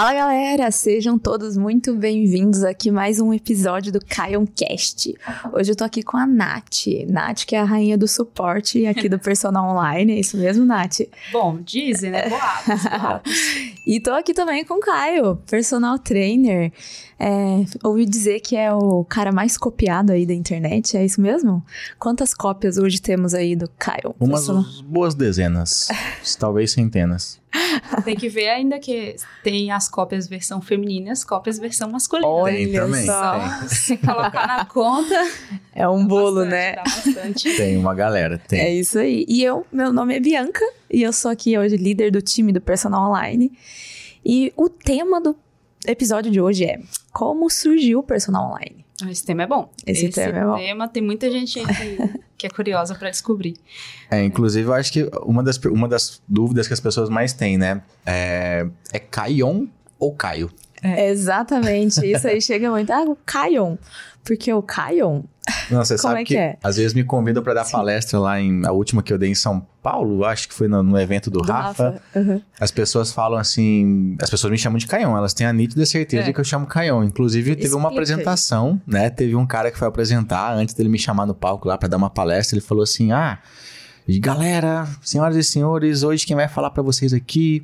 Fala galera, sejam todos muito bem-vindos aqui mais um episódio do Cast. Hoje eu tô aqui com a Nath. Nath, que é a rainha do suporte aqui do Personal Online, é isso mesmo, Nath? Bom, dizem, né? Boatos, e tô aqui também com o Caio, personal trainer. É, ouvi dizer que é o cara mais copiado aí da internet, é isso mesmo? Quantas cópias hoje temos aí do Caio? Umas personal... boas dezenas, talvez centenas. Tem que ver ainda que tem as cópias versão feminina e as cópias versão masculina. Olha tem também, só. Se colocar na conta. É um bolo, né? bastante, né? Tem uma galera, tem. É isso aí. E eu, meu nome é Bianca e eu sou aqui hoje líder do time do Personal Online. E o tema do episódio de hoje é como surgiu o Personal Online. Esse tema é bom. Esse, Esse tema é bom. tema tem muita gente que, que é curiosa para descobrir. É, inclusive, eu acho que uma das, uma das dúvidas que as pessoas mais têm, né? É, é Caion ou Caio? É. Exatamente. Isso aí chega muito. Ah, o Caion. Porque o Caion não, você sabe é que, que é? às vezes me convidam para dar Sim. palestra lá em a última que eu dei em São Paulo, acho que foi no, no evento do, do Rafa. Rafa. Uhum. As pessoas falam assim, as pessoas me chamam de Caion, elas têm a nítida certeza é. de que eu chamo Caion. Inclusive teve uma apresentação, né? Teve um cara que foi apresentar antes dele me chamar no palco lá para dar uma palestra, ele falou assim: "Ah, galera, senhoras e senhores, hoje quem vai falar para vocês aqui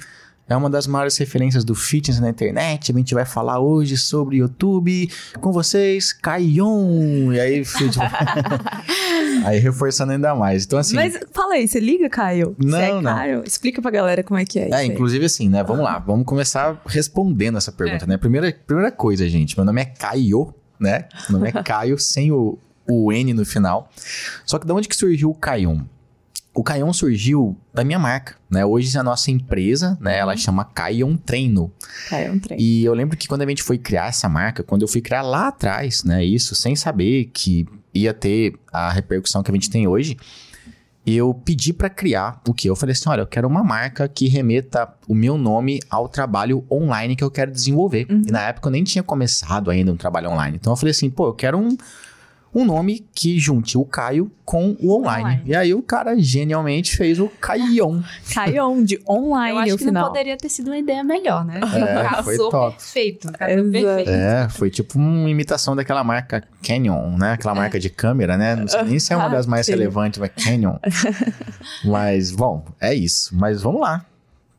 é uma das maiores referências do fitness na internet. A gente vai falar hoje sobre YouTube com vocês, Caion. E aí, tipo, aí reforçando ainda mais. Então, assim. Mas fala aí, você liga, Caio? Não, é não. Caio? Explica pra galera como é que é. É, inclusive assim, né? Vamos lá, vamos começar respondendo essa pergunta, é. né? Primeira, primeira coisa, gente. Meu nome é Caio, né? Meu nome é Caio, sem o, o N no final. Só que de onde que surgiu o Caion? O Caion surgiu da minha marca, né? Hoje a nossa empresa, né? Ela uhum. chama Caion Treino. Caion Treino. E eu lembro que quando a gente foi criar essa marca, quando eu fui criar lá atrás, né? Isso sem saber que ia ter a repercussão que a gente tem hoje, eu pedi para criar o que? Eu falei assim, olha, eu quero uma marca que remeta o meu nome ao trabalho online que eu quero desenvolver. Uhum. E na época eu nem tinha começado ainda um trabalho online. Então eu falei assim, pô, eu quero um um nome que junte o Caio com o online. online. E aí o cara genialmente fez o Caion. Caion, de online Eu acho que final. não poderia ter sido uma ideia melhor, né? É, Casou foi top. perfeito. perfeito. É, foi tipo uma imitação daquela marca Canyon, né? Aquela é. marca de câmera, né? Não sei nem se é uma das mais relevantes, mas Canyon. mas, bom, é isso. Mas vamos lá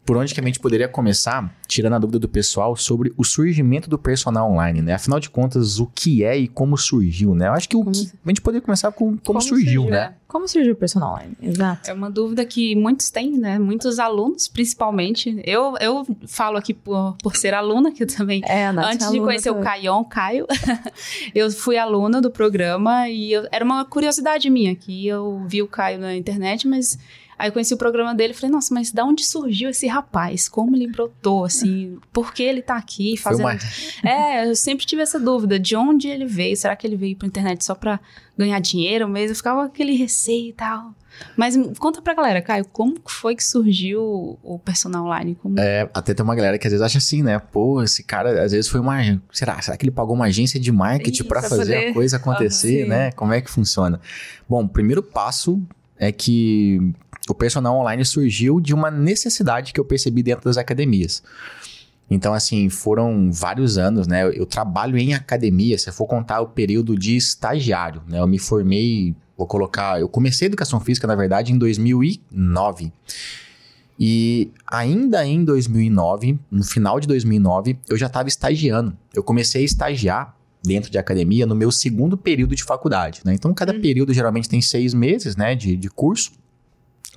por onde que a gente poderia começar, tirando a dúvida do pessoal sobre o surgimento do personal online, né? Afinal de contas, o que é e como surgiu, né? Eu acho que, o que a gente poderia começar com como, como surgiu, surgiu, né? É. Como surgiu o personal online? Exato. É uma dúvida que muitos têm, né? Muitos alunos, principalmente. Eu, eu falo aqui por, por ser aluna, que eu também. É, antes de conhecer também. o Caion, Caio, eu fui aluna do programa e eu, era uma curiosidade minha, que eu vi o Caio na internet, mas Aí eu conheci o programa dele e falei, nossa, mas da onde surgiu esse rapaz? Como ele brotou, assim? Por que ele tá aqui fazendo... É, eu sempre tive essa dúvida, de onde ele veio? Será que ele veio pra internet só pra ganhar dinheiro mesmo? Eu ficava com aquele receio e tal. Mas conta pra galera, Caio, como foi que surgiu o personal online? Como... É, até tem uma galera que às vezes acha assim, né? Pô, esse cara às vezes foi uma. Será? Será que ele pagou uma agência de marketing para fazer poder... a coisa acontecer, uhum, né? Como é que funciona? Bom, o primeiro passo é que o personal online surgiu de uma necessidade que eu percebi dentro das academias. Então, assim, foram vários anos, né? Eu trabalho em academia, se eu for contar o período de estagiário, né? Eu me formei, vou colocar, eu comecei educação física, na verdade, em 2009. E ainda em 2009, no final de 2009, eu já estava estagiando. Eu comecei a estagiar dentro de academia no meu segundo período de faculdade, né? Então, cada hum. período geralmente tem seis meses, né, de, de curso.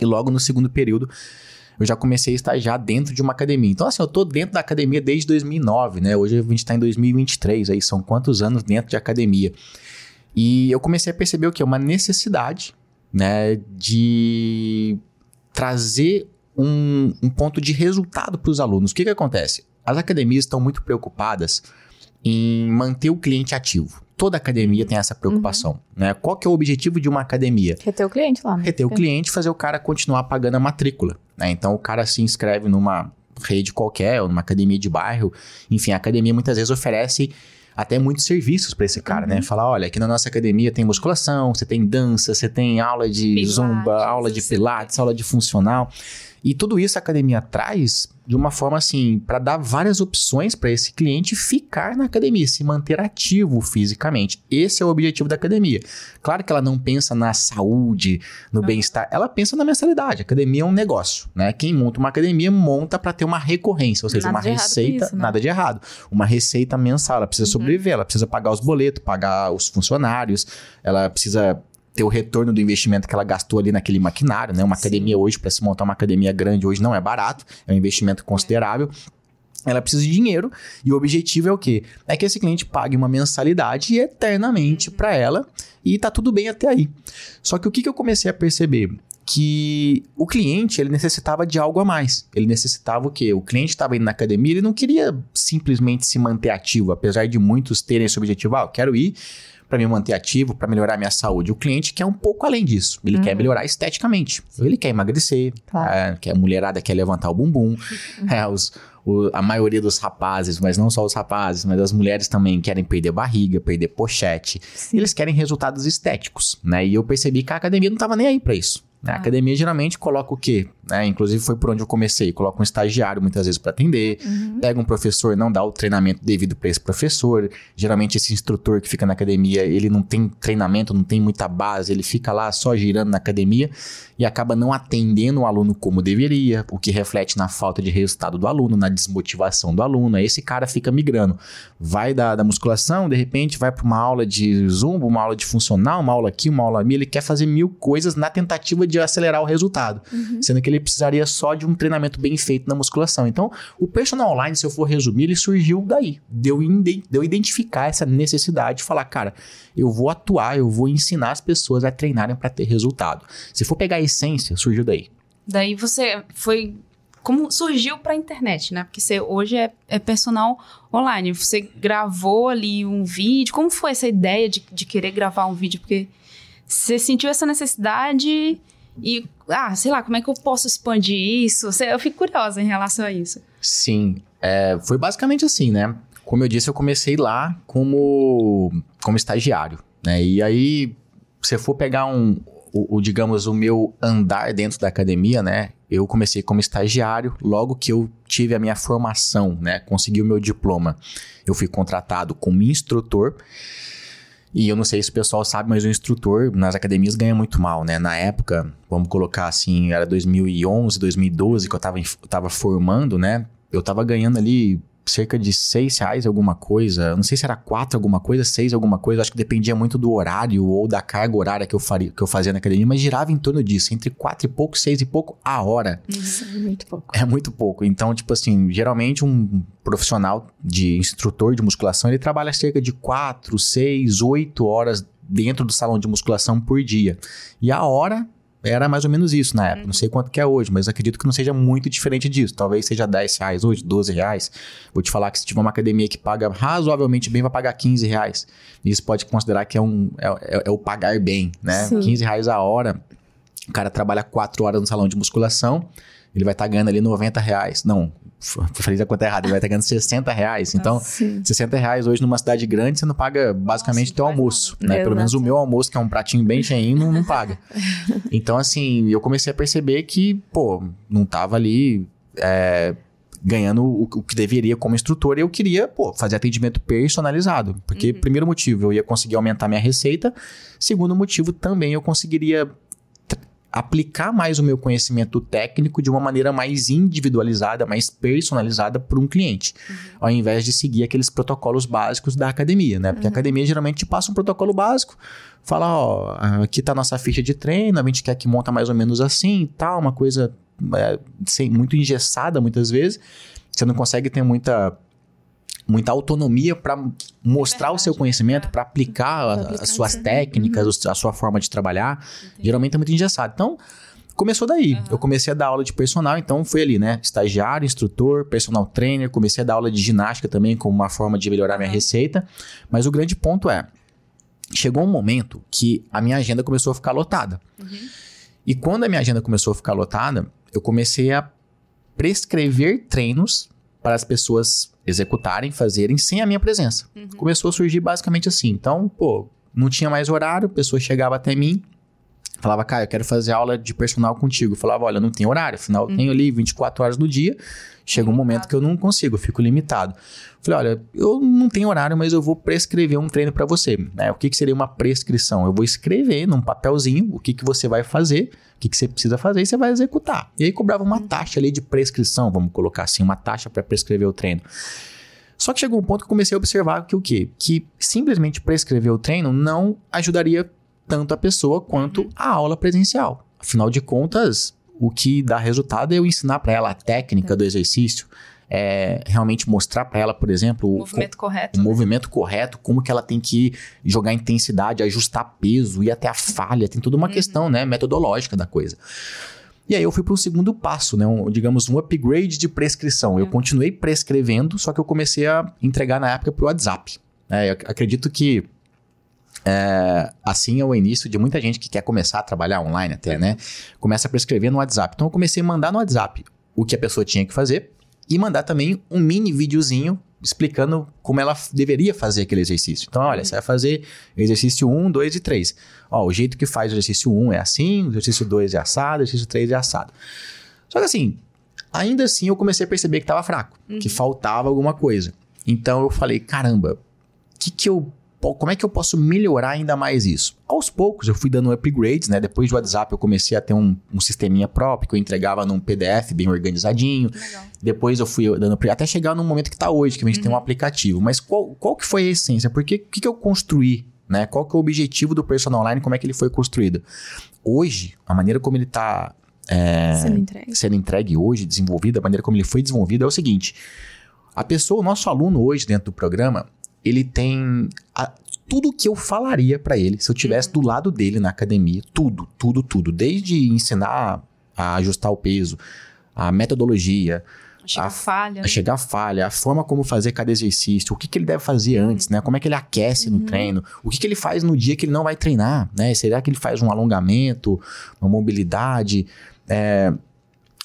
E logo no segundo período, eu já comecei a estagiar dentro de uma academia. Então, assim, eu tô dentro da academia desde 2009, né? Hoje a gente está em 2023, aí são quantos anos dentro de academia. E eu comecei a perceber o que? Uma necessidade, né, de trazer um, um ponto de resultado para os alunos. O que que acontece? As academias estão muito preocupadas em manter o cliente ativo. Toda academia tem essa preocupação, uhum. né? Qual que é o objetivo de uma academia? Reter o cliente lá. Né? Reter o cliente, fazer o cara continuar pagando a matrícula, né? Então o cara se inscreve numa rede qualquer, ou numa academia de bairro, enfim, a academia muitas vezes oferece até muitos serviços para esse cara, né? uhum. né? Falar, olha, aqui na nossa academia tem musculação, você tem dança, você tem aula de pilates, zumba, aula de pilates, aula de funcional. E tudo isso a academia traz de uma forma assim, para dar várias opções para esse cliente ficar na academia, se manter ativo fisicamente. Esse é o objetivo da academia. Claro que ela não pensa na saúde, no uhum. bem-estar, ela pensa na mensalidade. A academia é um negócio, né? Quem monta uma academia monta para ter uma recorrência, ou seja, nada uma receita, isso, né? nada de errado, uma receita mensal, ela precisa uhum. sobreviver, ela precisa pagar os boletos, pagar os funcionários, ela precisa ter o retorno do investimento que ela gastou ali naquele maquinário, né? Uma Sim. academia hoje, para se montar uma academia grande hoje, não é barato, é um investimento considerável. Ela precisa de dinheiro e o objetivo é o quê? É que esse cliente pague uma mensalidade eternamente para ela e tá tudo bem até aí. Só que o que, que eu comecei a perceber? que o cliente ele necessitava de algo a mais. Ele necessitava o quê? O cliente estava indo na academia, ele não queria simplesmente se manter ativo, apesar de muitos terem esse objetivo. Ah, eu quero ir para me manter ativo, para melhorar minha saúde. O cliente quer um pouco além disso. Ele uhum. quer melhorar esteticamente. Ele quer emagrecer, claro. é, quer, a mulherada quer levantar o bumbum. é, os, o, a maioria dos rapazes, mas não só os rapazes, mas as mulheres também querem perder barriga, perder pochete. Sim. Eles querem resultados estéticos, né? E eu percebi que a academia não estava nem aí para isso. Né? A ah. academia geralmente coloca o quê? Né? Inclusive foi por onde eu comecei. Coloca um estagiário muitas vezes para atender, uhum. pega um professor, não dá o treinamento devido para esse professor. Geralmente esse instrutor que fica na academia, ele não tem treinamento, não tem muita base, ele fica lá só girando na academia e acaba não atendendo o aluno como deveria, o que reflete na falta de resultado do aluno, na desmotivação do aluno. Aí esse cara fica migrando. Vai da, da musculação, de repente vai para uma aula de zumba, uma aula de funcional, uma aula aqui, uma aula ali. Ele quer fazer mil coisas na tentativa de acelerar o resultado, uhum. sendo que ele precisaria só de um treinamento bem feito na musculação. Então, o personal online, se eu for resumir, ele surgiu daí, deu de identificar essa necessidade de falar, cara, eu vou atuar, eu vou ensinar as pessoas a treinarem para ter resultado. Se for pegar a essência, surgiu daí. Daí você foi como surgiu para a internet, né? Porque você hoje é, é, personal online. Você gravou ali um vídeo. Como foi essa ideia de, de querer gravar um vídeo? Porque você sentiu essa necessidade e, ah, sei lá, como é que eu posso expandir isso? Eu fico curiosa em relação a isso. Sim, é, foi basicamente assim, né? Como eu disse, eu comecei lá como, como estagiário, né? E aí, se for pegar um, o, o, digamos, o meu andar dentro da academia, né? Eu comecei como estagiário, logo que eu tive a minha formação, né? Consegui o meu diploma. Eu fui contratado como instrutor. E eu não sei se o pessoal sabe, mas o instrutor nas academias ganha muito mal, né? Na época, vamos colocar assim, era 2011, 2012 que eu tava, tava formando, né? Eu tava ganhando ali cerca de seis reais alguma coisa. Não sei se era quatro alguma coisa, seis alguma coisa. Acho que dependia muito do horário ou da carga horária que eu, faria, que eu fazia na academia, mas girava em torno disso, entre quatro e pouco, seis e pouco a hora. Isso, é muito pouco. É muito pouco. Então, tipo assim, geralmente um profissional de instrutor de musculação, ele trabalha cerca de quatro, seis, oito horas dentro do salão de musculação por dia. E a hora era mais ou menos isso na época. Uhum. Não sei quanto que é hoje, mas acredito que não seja muito diferente disso. Talvez seja 10 reais hoje, 12 reais. Vou te falar que se tiver uma academia que paga razoavelmente bem, vai pagar 15 reais. Isso pode considerar que é, um, é, é, é o pagar bem, né? Sim. 15 reais a hora. O cara trabalha 4 horas no salão de musculação, ele vai estar tá ganhando ali 90 reais. Não, falei a conta errada, ele vai estar ganhando 60 reais. Então, ah, 60 reais hoje numa cidade grande, você não paga basicamente Nossa, teu almoço. Né? Pelo menos o meu almoço, que é um pratinho bem cheinho, não, não paga. então, assim, eu comecei a perceber que, pô, não tava ali. É, ganhando o, o, que deveria como instrutor, e eu queria, pô, fazer atendimento personalizado. Porque, uhum. primeiro motivo, eu ia conseguir aumentar minha receita. Segundo motivo, também eu conseguiria aplicar mais o meu conhecimento técnico de uma maneira mais individualizada, mais personalizada para um cliente, uhum. ao invés de seguir aqueles protocolos básicos da academia, né? Porque uhum. a academia geralmente passa um protocolo básico, fala, ó, aqui está nossa ficha de treino, a gente quer que monta mais ou menos assim, tal, uma coisa é, sem, muito engessada muitas vezes, você não consegue ter muita muita autonomia para mostrar verdade, o seu conhecimento, para aplicar, aplicar as suas técnicas, uhum. a sua forma de trabalhar. Entendi. Geralmente é muito engessado. Então, começou daí. Uhum. Eu comecei a dar aula de personal, então fui ali, né? Estagiário, instrutor, personal trainer, comecei a dar aula de ginástica também como uma forma de melhorar minha receita. Mas o grande ponto é, chegou um momento que a minha agenda começou a ficar lotada. Uhum. E quando a minha agenda começou a ficar lotada, eu comecei a prescrever treinos para as pessoas executarem, fazerem sem a minha presença. Uhum. Começou a surgir basicamente assim. Então, pô, não tinha mais horário, a pessoa chegava até mim, Falava, cara, eu quero fazer aula de personal contigo. Eu falava, olha, não tem horário, afinal eu tenho ali 24 horas no dia. Chega um momento que eu não consigo, eu fico limitado. Falei, olha, eu não tenho horário, mas eu vou prescrever um treino para você. Né? O que, que seria uma prescrição? Eu vou escrever num papelzinho o que, que você vai fazer, o que, que você precisa fazer e você vai executar. E aí cobrava uma taxa ali de prescrição, vamos colocar assim, uma taxa para prescrever o treino. Só que chegou um ponto que eu comecei a observar que o quê? Que simplesmente prescrever o treino não ajudaria tanto a pessoa quanto a aula presencial. Afinal de contas, o que dá resultado é eu ensinar para ela a técnica do exercício, é realmente mostrar para ela, por exemplo, o movimento correto. O né? movimento correto, como que ela tem que jogar intensidade, ajustar peso, ir até a falha, tem toda uma uhum. questão, né, metodológica da coisa. E aí eu fui para o segundo passo, né, um, digamos um upgrade de prescrição. Eu uhum. continuei prescrevendo, só que eu comecei a entregar na época para o WhatsApp. É, eu acredito que é, assim é o início de muita gente que quer começar a trabalhar online até, né? Começa a prescrever no WhatsApp. Então eu comecei a mandar no WhatsApp o que a pessoa tinha que fazer e mandar também um mini videozinho explicando como ela deveria fazer aquele exercício. Então, olha, você vai fazer exercício 1, 2 e 3. Ó, o jeito que faz o exercício 1 é assim, o exercício 2 é assado, o exercício 3 é assado. Só que assim, ainda assim eu comecei a perceber que estava fraco, uhum. que faltava alguma coisa. Então eu falei, caramba, o que, que eu como é que eu posso melhorar ainda mais isso? Aos poucos eu fui dando upgrades, né? Depois do WhatsApp eu comecei a ter um, um sisteminha próprio que eu entregava num PDF bem organizadinho. Legal. Depois eu fui dando até chegar no momento que está hoje, que a gente uhum. tem um uhum. aplicativo. Mas qual, qual que foi a essência? Porque o que, que eu construí? Né? Qual que é o objetivo do personal online? Como é que ele foi construído? Hoje, a maneira como ele está é, sendo, entregue. sendo entregue hoje, desenvolvido, a maneira como ele foi desenvolvido é o seguinte: a pessoa, o nosso aluno hoje dentro do programa, ele tem a, tudo que eu falaria para ele se eu tivesse uhum. do lado dele na academia, tudo, tudo, tudo, desde ensinar a ajustar o peso, a metodologia, a chegar a, falha, a né? chegar falha, a forma como fazer cada exercício, o que, que ele deve fazer antes, né? Como é que ele aquece uhum. no treino, o que, que ele faz no dia que ele não vai treinar, né? Será que ele faz um alongamento, uma mobilidade, é,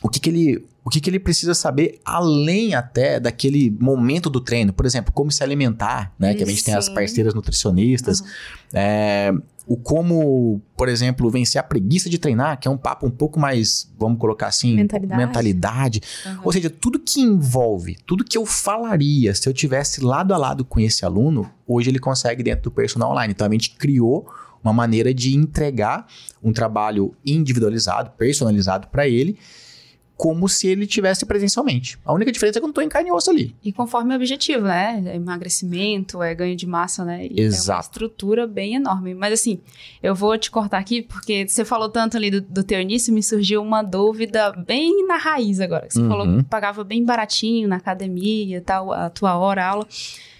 o que, que ele o que, que ele precisa saber além até daquele momento do treino. Por exemplo, como se alimentar, né? Que a gente tem as parceiras nutricionistas. Uhum. É, o como, por exemplo, vencer a preguiça de treinar, que é um papo um pouco mais, vamos colocar assim, mentalidade. mentalidade. Uhum. Ou seja, tudo que envolve, tudo que eu falaria se eu tivesse lado a lado com esse aluno, hoje ele consegue dentro do personal online. Então a gente criou uma maneira de entregar um trabalho individualizado, personalizado para ele como se ele tivesse presencialmente. A única diferença é que eu não estou em carne e osso ali. E conforme o objetivo, né? É emagrecimento, é ganho de massa, né? E Exato. É uma estrutura bem enorme. Mas assim, eu vou te cortar aqui, porque você falou tanto ali do, do teu início, me surgiu uma dúvida bem na raiz agora. Você uhum. falou que pagava bem baratinho na academia tal, a tua hora, a aula.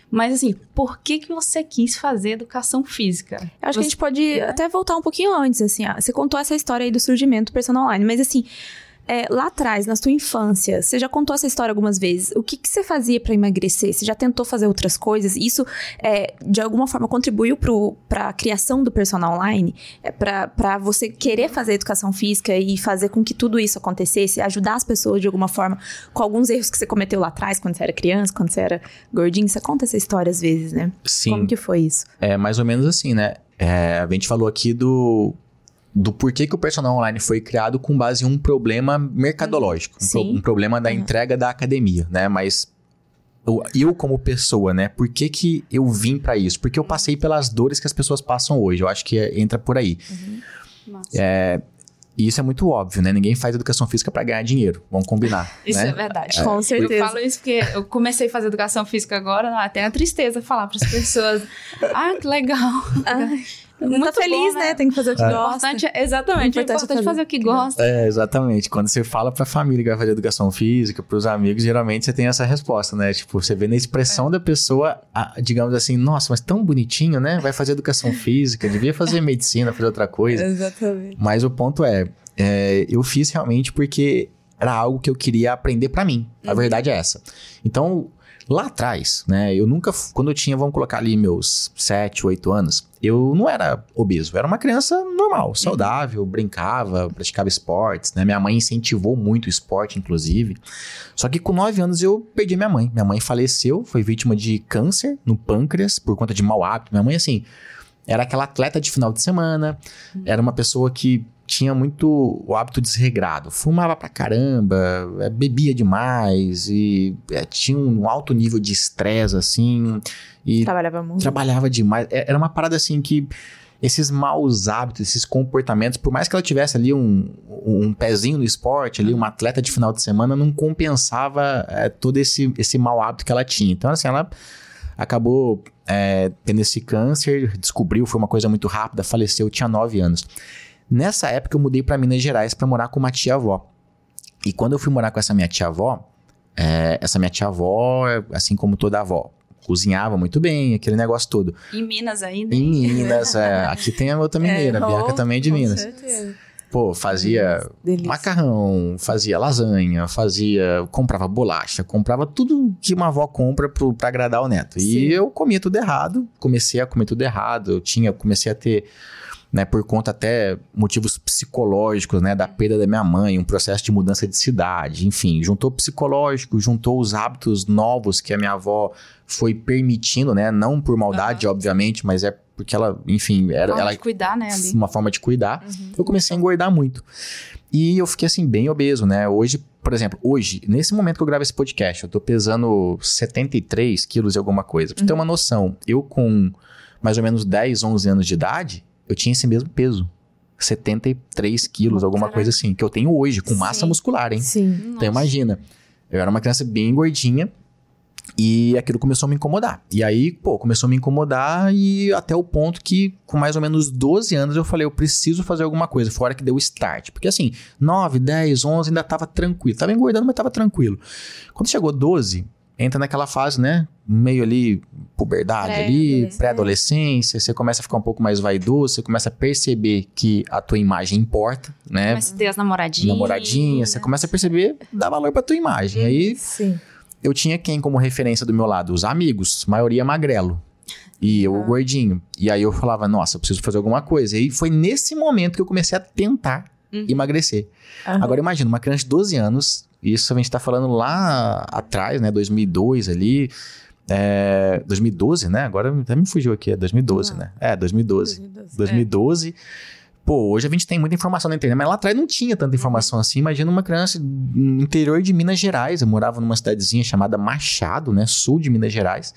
Mas assim, por que que você quis fazer educação física? Eu acho você... que a gente pode é? até voltar um pouquinho antes, assim. Ó, você contou essa história aí do surgimento do personal online, mas assim, é, lá atrás, na sua infância, você já contou essa história algumas vezes. O que, que você fazia para emagrecer? Você já tentou fazer outras coisas? Isso, é, de alguma forma, contribuiu para a criação do personal online? É, para você querer fazer educação física e fazer com que tudo isso acontecesse? Ajudar as pessoas de alguma forma com alguns erros que você cometeu lá atrás, quando você era criança, quando você era gordinho? Você conta essa história às vezes, né? Sim. Como que foi isso? É mais ou menos assim, né? É, a gente falou aqui do do porquê que o personal online foi criado com base em um problema mercadológico, um, pro, um, problema da uhum. entrega da academia, né? Mas eu, eu, como pessoa, né? Por que, que eu vim para isso? Porque eu passei pelas dores que as pessoas passam hoje. Eu acho que é, entra por aí. Uhum. É, e isso é muito óbvio, né? Ninguém faz educação física para ganhar dinheiro. Vamos combinar. Isso né? é verdade. É. Com certeza. Eu falo isso porque eu comecei a fazer educação física agora, até a tristeza falar para as pessoas: ah, que legal. Muito tá feliz, bom, né? né? Tem que fazer o que é. gosta. Importante, é, exatamente, é importante, é importante fazer, o que gosta. É, exatamente. Quando você fala pra família que vai fazer educação física, pros amigos, geralmente você tem essa resposta, né? Tipo, você vê na expressão é. da pessoa, digamos assim, nossa, mas tão bonitinho, né? Vai fazer educação física, devia fazer medicina, fazer outra coisa. Exatamente. Mas o ponto é, é eu fiz realmente porque era algo que eu queria aprender para mim. A uhum. verdade é essa. Então, Lá atrás, né, eu nunca, quando eu tinha, vamos colocar ali meus 7, 8 anos, eu não era obeso, era uma criança normal, uhum. saudável, brincava, praticava esportes, né? Minha mãe incentivou muito o esporte, inclusive. Só que com 9 anos eu perdi minha mãe. Minha mãe faleceu, foi vítima de câncer no pâncreas por conta de mau hábito. Minha mãe, assim, era aquela atleta de final de semana, uhum. era uma pessoa que tinha muito o hábito desregrado. Fumava pra caramba, é, bebia demais e é, tinha um alto nível de estresse, assim. E trabalhava muito. Trabalhava demais. É, era uma parada assim que esses maus hábitos, esses comportamentos, por mais que ela tivesse ali um, um pezinho no esporte, ali, uma atleta de final de semana, não compensava é, todo esse, esse mau hábito que ela tinha. Então, assim, ela acabou é, tendo esse câncer, descobriu, foi uma coisa muito rápida, faleceu, tinha 9 anos. Nessa época eu mudei para Minas Gerais para morar com uma tia-avó. E quando eu fui morar com essa minha tia-avó, é, essa minha tia-avó, assim como toda avó, cozinhava muito bem, aquele negócio todo. Em Minas ainda? Em Minas, é, aqui tem a outra mineira, é, a Bianca também é de Minas. Certeza. Pô, fazia Delícia. macarrão, fazia lasanha, fazia. comprava bolacha, comprava tudo que uma avó compra pro, pra agradar o neto. Sim. E eu comia tudo errado, comecei a comer tudo errado. Eu tinha, comecei a ter né, por conta até motivos psicológicos, né, da perda da minha mãe, um processo de mudança de cidade, enfim, juntou psicológico, juntou os hábitos novos que a minha avó foi permitindo, né, não por maldade, uhum. obviamente, mas é porque ela, enfim, era forma ela de cuidar, né, uma forma de cuidar. Uhum. Eu comecei a engordar muito. E eu fiquei assim bem obeso, né? Hoje, por exemplo, hoje, nesse momento que eu gravo esse podcast, eu tô pesando 73 quilos e alguma coisa. Pra uhum. ter uma noção, eu com mais ou menos 10, 11 anos de idade, eu tinha esse mesmo peso. 73 quilos, oh, alguma caraca. coisa assim, que eu tenho hoje, com massa Sim. muscular, hein? Sim. Então Nossa. imagina, eu era uma criança bem gordinha e aquilo começou a me incomodar. E aí, pô, começou a me incomodar e até o ponto que, com mais ou menos 12 anos, eu falei, eu preciso fazer alguma coisa, fora que deu start. Porque assim, 9, 10, 11 ainda tava tranquilo. Tava engordando, mas tava tranquilo. Quando chegou 12, entra naquela fase, né? Meio ali, puberdade pré ali, pré-adolescência, você começa a ficar um pouco mais vaidoso, você começa a perceber que a tua imagem importa, né? Começa a ter as namoradinhas. Namoradinha, você começa a perceber, dá valor pra tua imagem. Aí, Sim. eu tinha quem como referência do meu lado? Os amigos, maioria magrelo. E eu, ah. gordinho. E aí eu falava, nossa, eu preciso fazer alguma coisa. E foi nesse momento que eu comecei a tentar uhum. emagrecer. Uhum. Agora imagina, uma criança de 12 anos isso a gente está falando lá atrás, né? 2002 ali. É, 2012, né? Agora até me fugiu aqui, é 2012, ah. né? É, 2012. 2012. 2012 é. Pô, hoje a gente tem muita informação na internet, mas lá atrás não tinha tanta informação uhum. assim. Imagina uma criança no interior de Minas Gerais. Eu morava numa cidadezinha chamada Machado, né? Sul de Minas Gerais.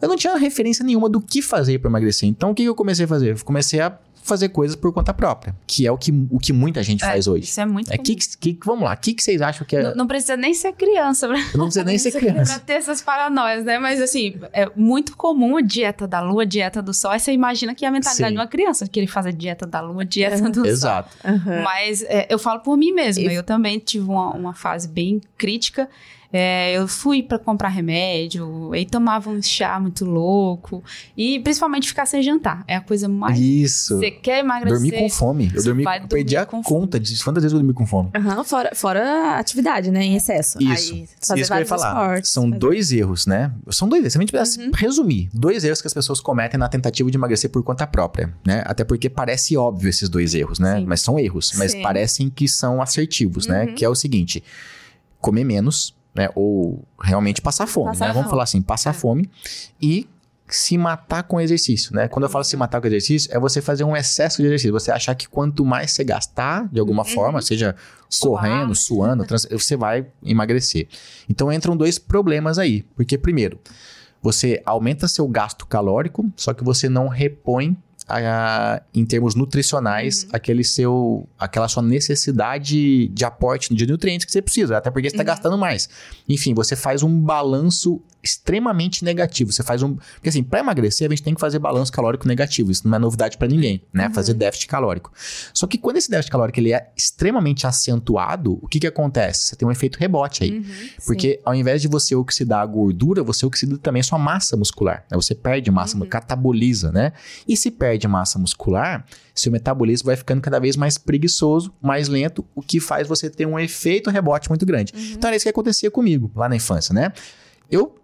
Eu não tinha referência nenhuma do que fazer para emagrecer. Então, o que eu comecei a fazer? Eu comecei a fazer coisas por conta própria, que é o que, o que muita gente é, faz hoje. Isso é muito é, que, que, Vamos lá, o que, que vocês acham que é... Não, não precisa nem ser criança. Pra... Não precisa nem ser criança. pra ter essas paranoias, né? Mas assim, é muito comum a dieta da lua, dieta do sol. Aí você imagina que é a mentalidade Sim. de uma criança, que ele faz a dieta da lua, dieta do Exato. sol. Exato. Uhum. Mas é, eu falo por mim mesma. Eu também tive uma, uma fase bem crítica é, eu fui para comprar remédio, e tomava um chá muito louco. E principalmente ficar sem jantar. É a coisa mais. Isso. Você quer emagrecer. Dormir com fome. Eu dormi, eu perdi a conta de quantas vezes eu dormi com fome. Uhum, fora, fora a atividade, né? Em excesso. Isso. Aí, Isso que eu ia falar. Esportes, São fazer... dois erros, né? São dois erros. Se a gente pudesse uhum. resumir, dois erros que as pessoas cometem na tentativa de emagrecer por conta própria, né? Até porque parece óbvio esses dois erros, né? Sim. Mas são erros. Mas Sim. parecem que são assertivos, né? uhum. né? Que é o seguinte: comer menos né? Ou realmente passar fome, passar né? Vamos falar assim, passar é. fome e se matar com exercício, né? Quando eu falo se matar com exercício, é você fazer um excesso de exercício. Você achar que quanto mais você gastar, de alguma uhum. forma, seja correndo, né? suando, trans... você vai emagrecer. Então entram dois problemas aí. Porque, primeiro, você aumenta seu gasto calórico, só que você não repõe a, em termos nutricionais, uhum. aquele seu, aquela sua necessidade de aporte de nutrientes que você precisa, até porque você está uhum. gastando mais. Enfim, você faz um balanço extremamente negativo. Você faz um. Porque assim, para emagrecer, a gente tem que fazer balanço calórico negativo. Isso não é novidade para ninguém, né? Uhum. Fazer déficit calórico. Só que quando esse déficit calórico ele é extremamente acentuado, o que que acontece? Você tem um efeito rebote aí. Uhum, porque sim. ao invés de você oxidar a gordura, você oxida também a sua massa muscular. Né? Você perde massa, uhum. cataboliza, né? E se perde massa muscular, seu metabolismo vai ficando cada vez mais preguiçoso, mais lento, o que faz você ter um efeito rebote muito grande. Uhum. Então era isso que acontecia comigo lá na infância, né? Eu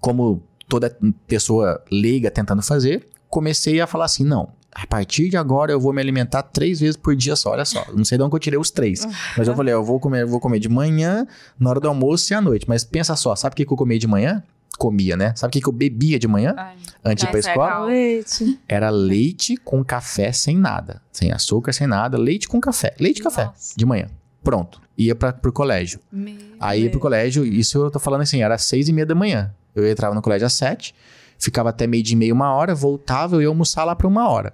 como toda pessoa leiga tentando fazer, comecei a falar assim: não, a partir de agora eu vou me alimentar três vezes por dia só. Olha só, não sei de onde eu tirei os três. Mas eu falei: eu vou comer, eu vou comer de manhã, na hora do almoço e à noite. Mas pensa só, sabe o que eu comi de manhã? Comia, né? Sabe o que, que eu bebia de manhã? Ai, antes de ir pra escola? Leite. Era leite com café sem nada. Sem açúcar, sem nada. Leite com café. Leite e café. De manhã. Pronto. Ia pra, pro colégio. Meu Aí ia pro colégio, isso eu tô falando assim, era seis e meia da manhã. Eu entrava no colégio às sete, ficava até meio de meia, uma hora, voltava, eu ia almoçar lá pra uma hora.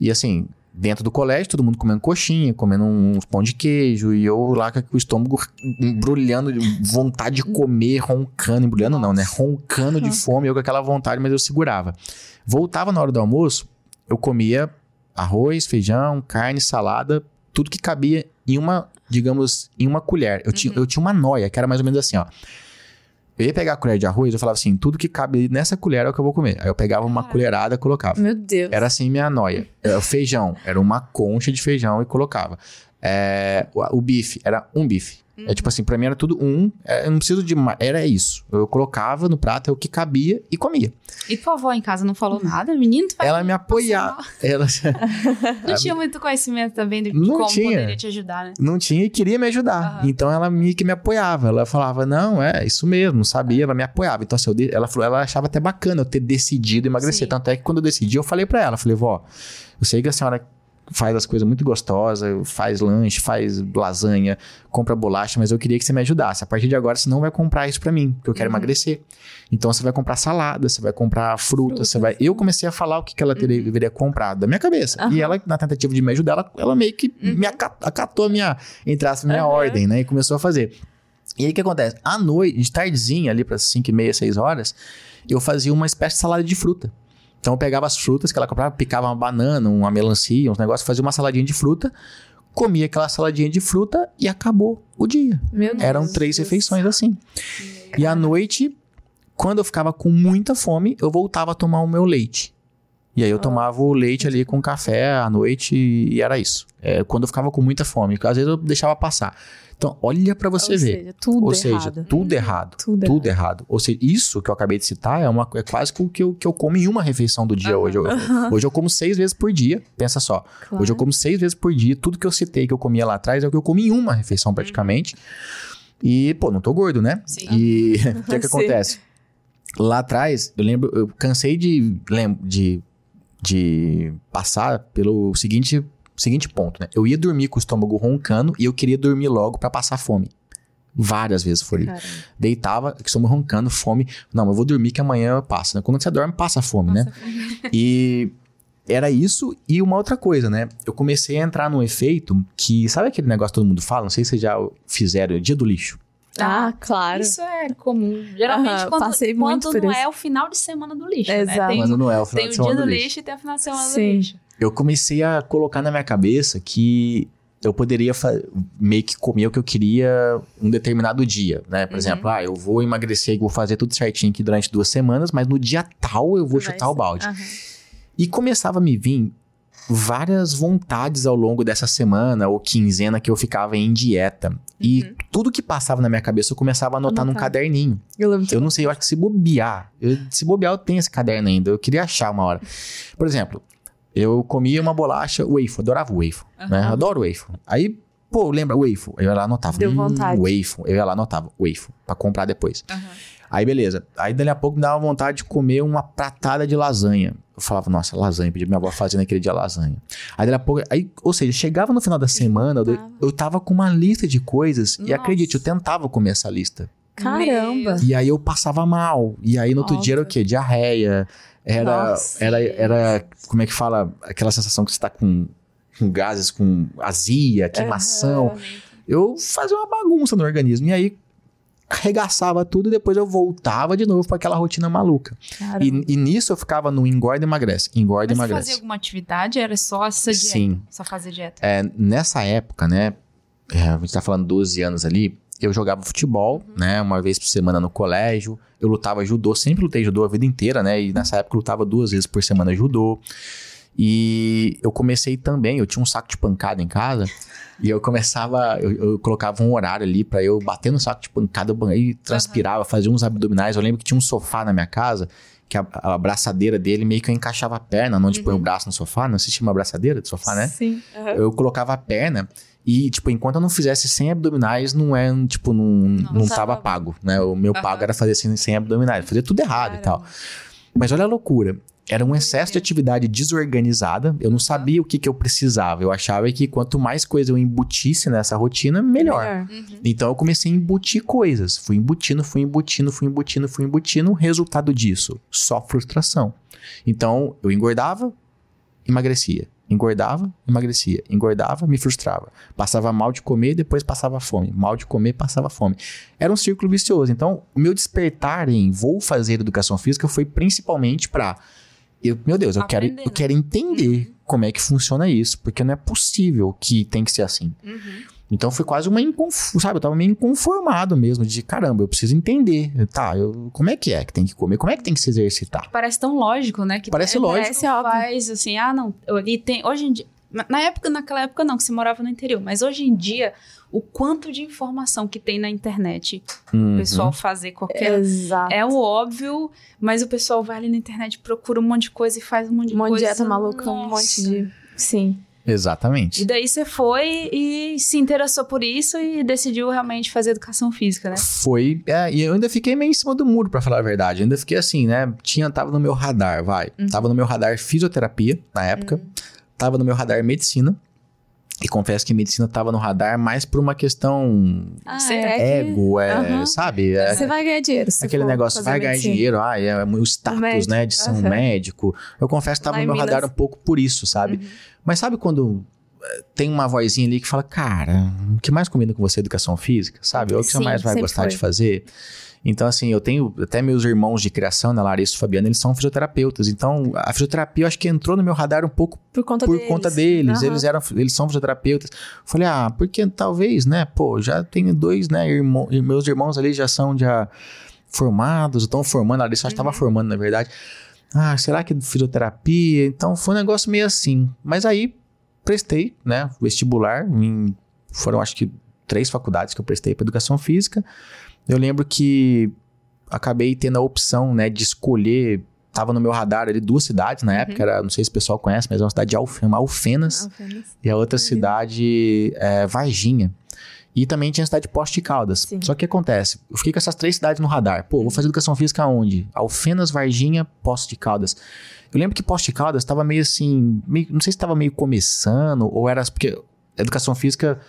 E assim, dentro do colégio, todo mundo comendo coxinha, comendo uns pão de queijo, e eu lá com o estômago embrulhando, vontade de comer, roncando, embrulhando não, né? Roncando de fome, eu com aquela vontade, mas eu segurava. Voltava na hora do almoço, eu comia arroz, feijão, carne, salada, tudo que cabia em uma, digamos, em uma colher. Eu, uhum. tinha, eu tinha uma noia, que era mais ou menos assim, ó. Eu ia pegar a colher de arroz, eu falava assim, tudo que cabe nessa colher é o que eu vou comer. Aí eu pegava uma ah. colherada e colocava. Meu Deus. Era assim minha noia. O feijão, era uma concha de feijão e colocava. É, o bife, era um bife. Uhum. É tipo assim, pra mim era tudo um. É, eu não preciso de. Era isso. Eu colocava no prato é o que cabia e comia. E tua avó em casa não falou nada? Menino, tu vai Ela me apoiava. Ela... não tinha muito conhecimento também de não como tinha. poderia te ajudar, né? Não tinha e queria me ajudar. Uhum. Então ela me, que me apoiava. Ela falava, não, é isso mesmo, sabia, ela me apoiava. Então, assim, eu, ela falou, ela achava até bacana eu ter decidido emagrecer. Sim. Tanto é que quando eu decidi, eu falei para ela, falei, vó, eu sei que a senhora faz as coisas muito gostosas, faz lanche, faz lasanha, compra bolacha, mas eu queria que você me ajudasse. A partir de agora você não vai comprar isso para mim, porque eu quero uhum. emagrecer. Então você vai comprar salada, você vai comprar fruta, você vai. Eu comecei a falar o que, que ela teria, uhum. deveria comprar da minha cabeça. Uhum. E ela, na tentativa de me ajudar, ela, ela meio que uhum. me acatou a minha, entre aspas, minha ordem, né? E começou a fazer. E aí o que acontece? À noite, de tardezinha, ali para 5 e meia, 6 horas, eu fazia uma espécie de salada de fruta. Então eu pegava as frutas que ela comprava, picava uma banana, uma melancia, uns negócios, fazia uma saladinha de fruta, comia aquela saladinha de fruta e acabou o dia. Meu Eram Deus três Deus. refeições assim. E à noite, quando eu ficava com muita fome, eu voltava a tomar o meu leite. E aí eu tomava o leite ali com café à noite e era isso. É, quando eu ficava com muita fome, às vezes eu deixava passar. Então, olha para você Ou ver. Seja, tudo Ou seja, errado. tudo errado. Tudo, tudo errado. errado. Ou seja, isso que eu acabei de citar é, uma, é quase que o que eu, que eu como em uma refeição do dia hoje. Eu, hoje eu como seis vezes por dia. Pensa só. Claro. Hoje eu como seis vezes por dia. Tudo que eu citei que eu comia lá atrás é o que eu como em uma refeição praticamente. E, pô, não tô gordo, né? Sim. E o que, é que acontece? Lá atrás, eu lembro, eu cansei de, de, de passar pelo seguinte seguinte ponto, né? Eu ia dormir com o estômago roncando e eu queria dormir logo para passar fome. Várias vezes foi. Deitava, estômago roncando, fome. Não, eu vou dormir que amanhã eu passo, né? Quando você dorme, passa fome, né? passa né? Fome. E era isso e uma outra coisa, né? Eu comecei a entrar num efeito que, sabe aquele negócio que todo mundo fala? Não sei se vocês já fizeram, dia do lixo. Ah, claro. Isso é comum. Geralmente, quando, passei quando não isso. é o final de semana do lixo. Exato. Né? Tem, quando não é o final de semana do lixo. Tem o dia do lixo e tem o final de semana Sim. do lixo eu comecei a colocar na minha cabeça que eu poderia meio que comer o que eu queria um determinado dia, né? Por uhum. exemplo, ah, eu vou emagrecer e vou fazer tudo certinho aqui durante duas semanas, mas no dia tal eu vou Vai chutar ser. o balde. Uhum. E começava a me vir várias vontades ao longo dessa semana ou quinzena que eu ficava em dieta. Uhum. E tudo que passava na minha cabeça eu começava a anotar, anotar. num caderninho. Eu, eu não sei, eu acho que se bobear. Eu, se bobear, eu tenho esse caderno ainda. Eu queria achar uma hora. Por exemplo, eu comia uma bolacha wafer, adorava wafer, uhum. né? Adoro wafer. Aí, pô, lembra wafer? Eu ia lá anotava. Deu hum, vontade. Wafer. Eu ia lá anotava wafer pra comprar depois. Uhum. Aí, beleza. Aí, dali a pouco, me dava vontade de comer uma pratada de lasanha. Eu falava, nossa, lasanha. Pedi minha avó fazer naquele dia lasanha. Aí, dali a pouco... Aí, ou seja, chegava no final da semana, eu, eu tava com uma lista de coisas. Nossa. E acredite, eu tentava comer essa lista. Caramba! E aí, eu passava mal. E aí, no outro dia era o quê? Diarreia era, era, era, como é que fala? Aquela sensação que você tá com, com gases, com azia, queimação. Uhum. Eu fazia uma bagunça no organismo. E aí, arregaçava tudo e depois eu voltava de novo para aquela rotina maluca. E, e, nisso eu ficava no engorda e emagrece, engorda e emagrece. Mas fazia alguma atividade? Era só essa dieta? Sim. Só fazer dieta? É, nessa época, né, é, a gente tá falando 12 anos ali, eu jogava futebol, uhum. né, uma vez por semana no colégio. Eu lutava judô, sempre lutei judô a vida inteira, né? E nessa época eu lutava duas vezes por semana judô. E eu comecei também, eu tinha um saco de pancada em casa. E eu começava, eu, eu colocava um horário ali para eu bater no saco de pancada, e transpirava, uhum. fazia uns abdominais. Eu lembro que tinha um sofá na minha casa, que a, a abraçadeira dele meio que eu encaixava a perna, onde uhum. põe o braço no sofá. Não se chama abraçadeira de sofá, né? Sim. Uhum. Eu colocava a perna E, tipo, enquanto eu não fizesse 100 abdominais, não é, tipo, não, não, não tava pago, né? O meu uhum. pago era fazer 100 abdominais. Fazia tudo errado Caramba. e tal. Mas olha a loucura. Era um excesso de atividade desorganizada. Eu não sabia o que, que eu precisava. Eu achava que quanto mais coisa eu embutisse nessa rotina, melhor. melhor. Uhum. Então eu comecei a embutir coisas. Fui embutindo, fui embutindo, fui embutindo, fui embutindo. Resultado disso, só frustração. Então eu engordava, emagrecia. Engordava, emagrecia. Engordava, me frustrava. Passava mal de comer, depois passava fome. Mal de comer, passava fome. Era um círculo vicioso. Então, o meu despertar em vou fazer educação física foi principalmente para eu, meu Deus, eu quero, eu quero entender uhum. como é que funciona isso, porque não é possível que tem que ser assim. Uhum. Então foi quase uma inconformado, sabe? Eu tava meio inconformado mesmo, de caramba, eu preciso entender. Tá, eu, como é que é que tem que comer? Como é que tem que se exercitar? Parece tão lógico, né? Que parece é, lógico. Parece óbvio. Faz assim, ah, não, e tem, hoje em dia, na época, naquela época não, que você morava no interior, mas hoje em dia, o quanto de informação que tem na internet, uhum. o pessoal fazer qualquer. Exato. É o óbvio, mas o pessoal vai ali na internet, procura um monte de coisa e faz um monte de um coisa. Uma dieta maluca, um monte de. Sim. Exatamente. E daí você foi e se interessou por isso e decidiu realmente fazer educação física, né? Foi, é, e eu ainda fiquei meio em cima do muro, para falar a verdade. Eu ainda fiquei assim, né? Tinha, tava no meu radar, vai. Uhum. Tava no meu radar fisioterapia na época. Uhum. Tava no meu radar medicina. E confesso que medicina tava no radar mais por uma questão ah, é ego, que... é, uhum. sabe? É, você vai ganhar dinheiro. aquele negócio, vai ganhar medicina. dinheiro, ah, é o status, né, de ser um médico. Eu confesso que tava Lá no meu Minas. radar um pouco por isso, sabe? Uhum. Mas sabe quando tem uma vozinha ali que fala, cara, o que mais combina com você é educação física, sabe? Ou o que Sim, você mais vai gostar foi. de fazer? Então, assim, eu tenho até meus irmãos de criação, né, Larissa e Fabiana, eles são fisioterapeutas. Então, a fisioterapia eu acho que entrou no meu radar um pouco por conta por deles. Conta deles. Uhum. Eles eram, eles são fisioterapeutas. Falei, ah, porque talvez, né, pô, já tenho dois, né, irmão, meus irmãos ali já são já formados, estão formando, a Larissa uhum. estava formando, na verdade. Ah, será que fisioterapia? Então, foi um negócio meio assim. Mas aí, prestei, né, vestibular, em, foram acho que três faculdades que eu prestei para educação física. Eu lembro que acabei tendo a opção, né, de escolher. Tava no meu radar ali duas cidades na época, uhum. era, não sei se o pessoal conhece, mas é uma cidade de Alf Alfenas, Alfenas, e a outra uhum. cidade é Varginha. E também tinha a cidade de Poste de Caldas. Sim. Só que acontece, eu fiquei com essas três cidades no radar. Pô, vou fazer educação física onde? Alfenas, Varginha, Poste de Caldas. Eu lembro que Poste de Caldas estava meio assim, meio, não sei se estava meio começando ou era porque educação física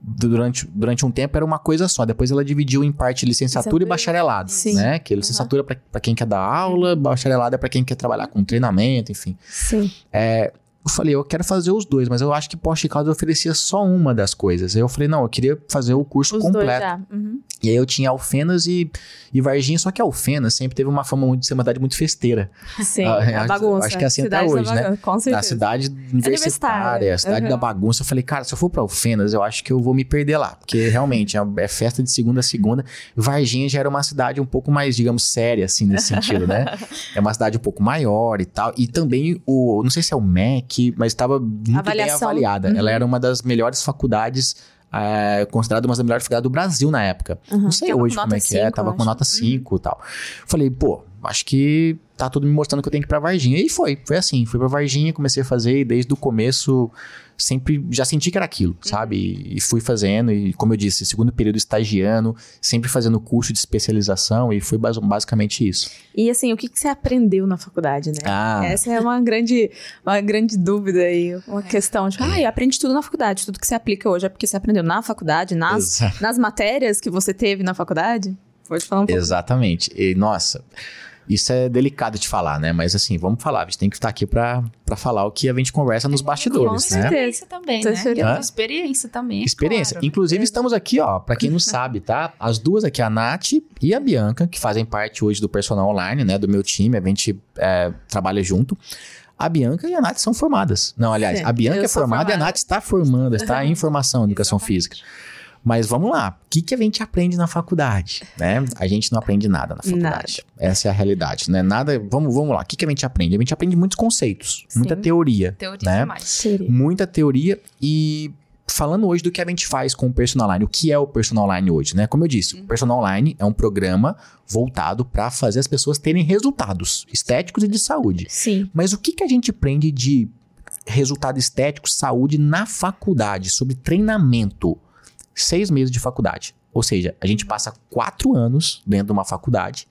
durante, durante um tempo era uma coisa só. Depois ela dividiu em parte licenciatura e bacharelado, Sim. né? Que é licenciatura uhum. para quem quer dar aula, bacharelado é para quem quer trabalhar com treinamento, enfim. Sim. É, eu falei, eu quero fazer os dois, mas eu acho que Porsche Cloud oferecia só uma das coisas. Aí eu falei, não, eu queria fazer o curso os completo. Uhum. E aí eu tinha Alfenas e, e Varginha, só que Alfenas sempre teve uma fama de ser uma cidade muito festeira. Sim, ah, a bagunça. Acho que é assim cidade até hoje, né? Com certeza. A cidade universitária, a cidade uhum. da bagunça. Eu falei, cara, se eu for pra Alfenas, eu acho que eu vou me perder lá. Porque realmente é, é festa de segunda a segunda. Varginha já era uma cidade um pouco mais, digamos, séria, assim, nesse sentido, né? É uma cidade um pouco maior e tal. E também o, não sei se é o MEC, mas estava muito Avaliação. bem avaliada. Uhum. Ela era uma das melhores faculdades é, considerada uma das melhores faculdades do Brasil na época. Uhum. Não sei hoje como é que 5, é, tava com nota 5 uhum. e tal. Falei, pô, acho que tá tudo me mostrando que eu tenho que ir pra Varginha. E foi, foi assim. Fui pra Varginha, comecei a fazer e desde o começo sempre já senti que era aquilo, uhum. sabe? E, fui fazendo, e como eu disse, segundo período estagiando, sempre fazendo curso de especialização, e foi basicamente isso. E assim, o que, que você aprendeu na faculdade, né? Ah. Essa é uma grande, uma grande dúvida aí, uma questão de, ah, eu aprendi tudo na faculdade, tudo que você aplica hoje é porque você aprendeu na faculdade, nas, nas matérias que você teve na faculdade? Pode falar um pouco. Exatamente. E, nossa, isso é delicado de falar, né? Mas assim, vamos falar. A gente tem que estar aqui para falar o que a gente conversa nos bastidores, Com né? Experiência também, né? Hã? Experiência também. Experiência. Claro. Inclusive, estamos aqui, ó, para quem não sabe, tá? As duas aqui, a Nath e a Bianca, que fazem parte hoje do personal online, né? Do meu time. A gente é, trabalha junto. A Bianca e a Nath são formadas. Não, aliás, a Bianca é formada, formada, e a Nath está formando, está em formação em educação Exatamente. física. Mas vamos lá, o que, que a gente aprende na faculdade? Né? A gente não aprende nada na faculdade. Nada. Essa é a realidade, né? Nada. Vamos, vamos lá, o que, que a gente aprende? A gente aprende muitos conceitos, Sim. muita teoria. Teoria né? demais. Teoria. Muita teoria e falando hoje do que a gente faz com o personal online, o que é o personal online hoje, né? Como eu disse, uhum. o personal online é um programa voltado para fazer as pessoas terem resultados estéticos e de saúde. Sim. Mas o que, que a gente aprende de resultado estético, saúde na faculdade, sobre treinamento. Seis meses de faculdade. Ou seja, a gente passa quatro anos dentro de uma faculdade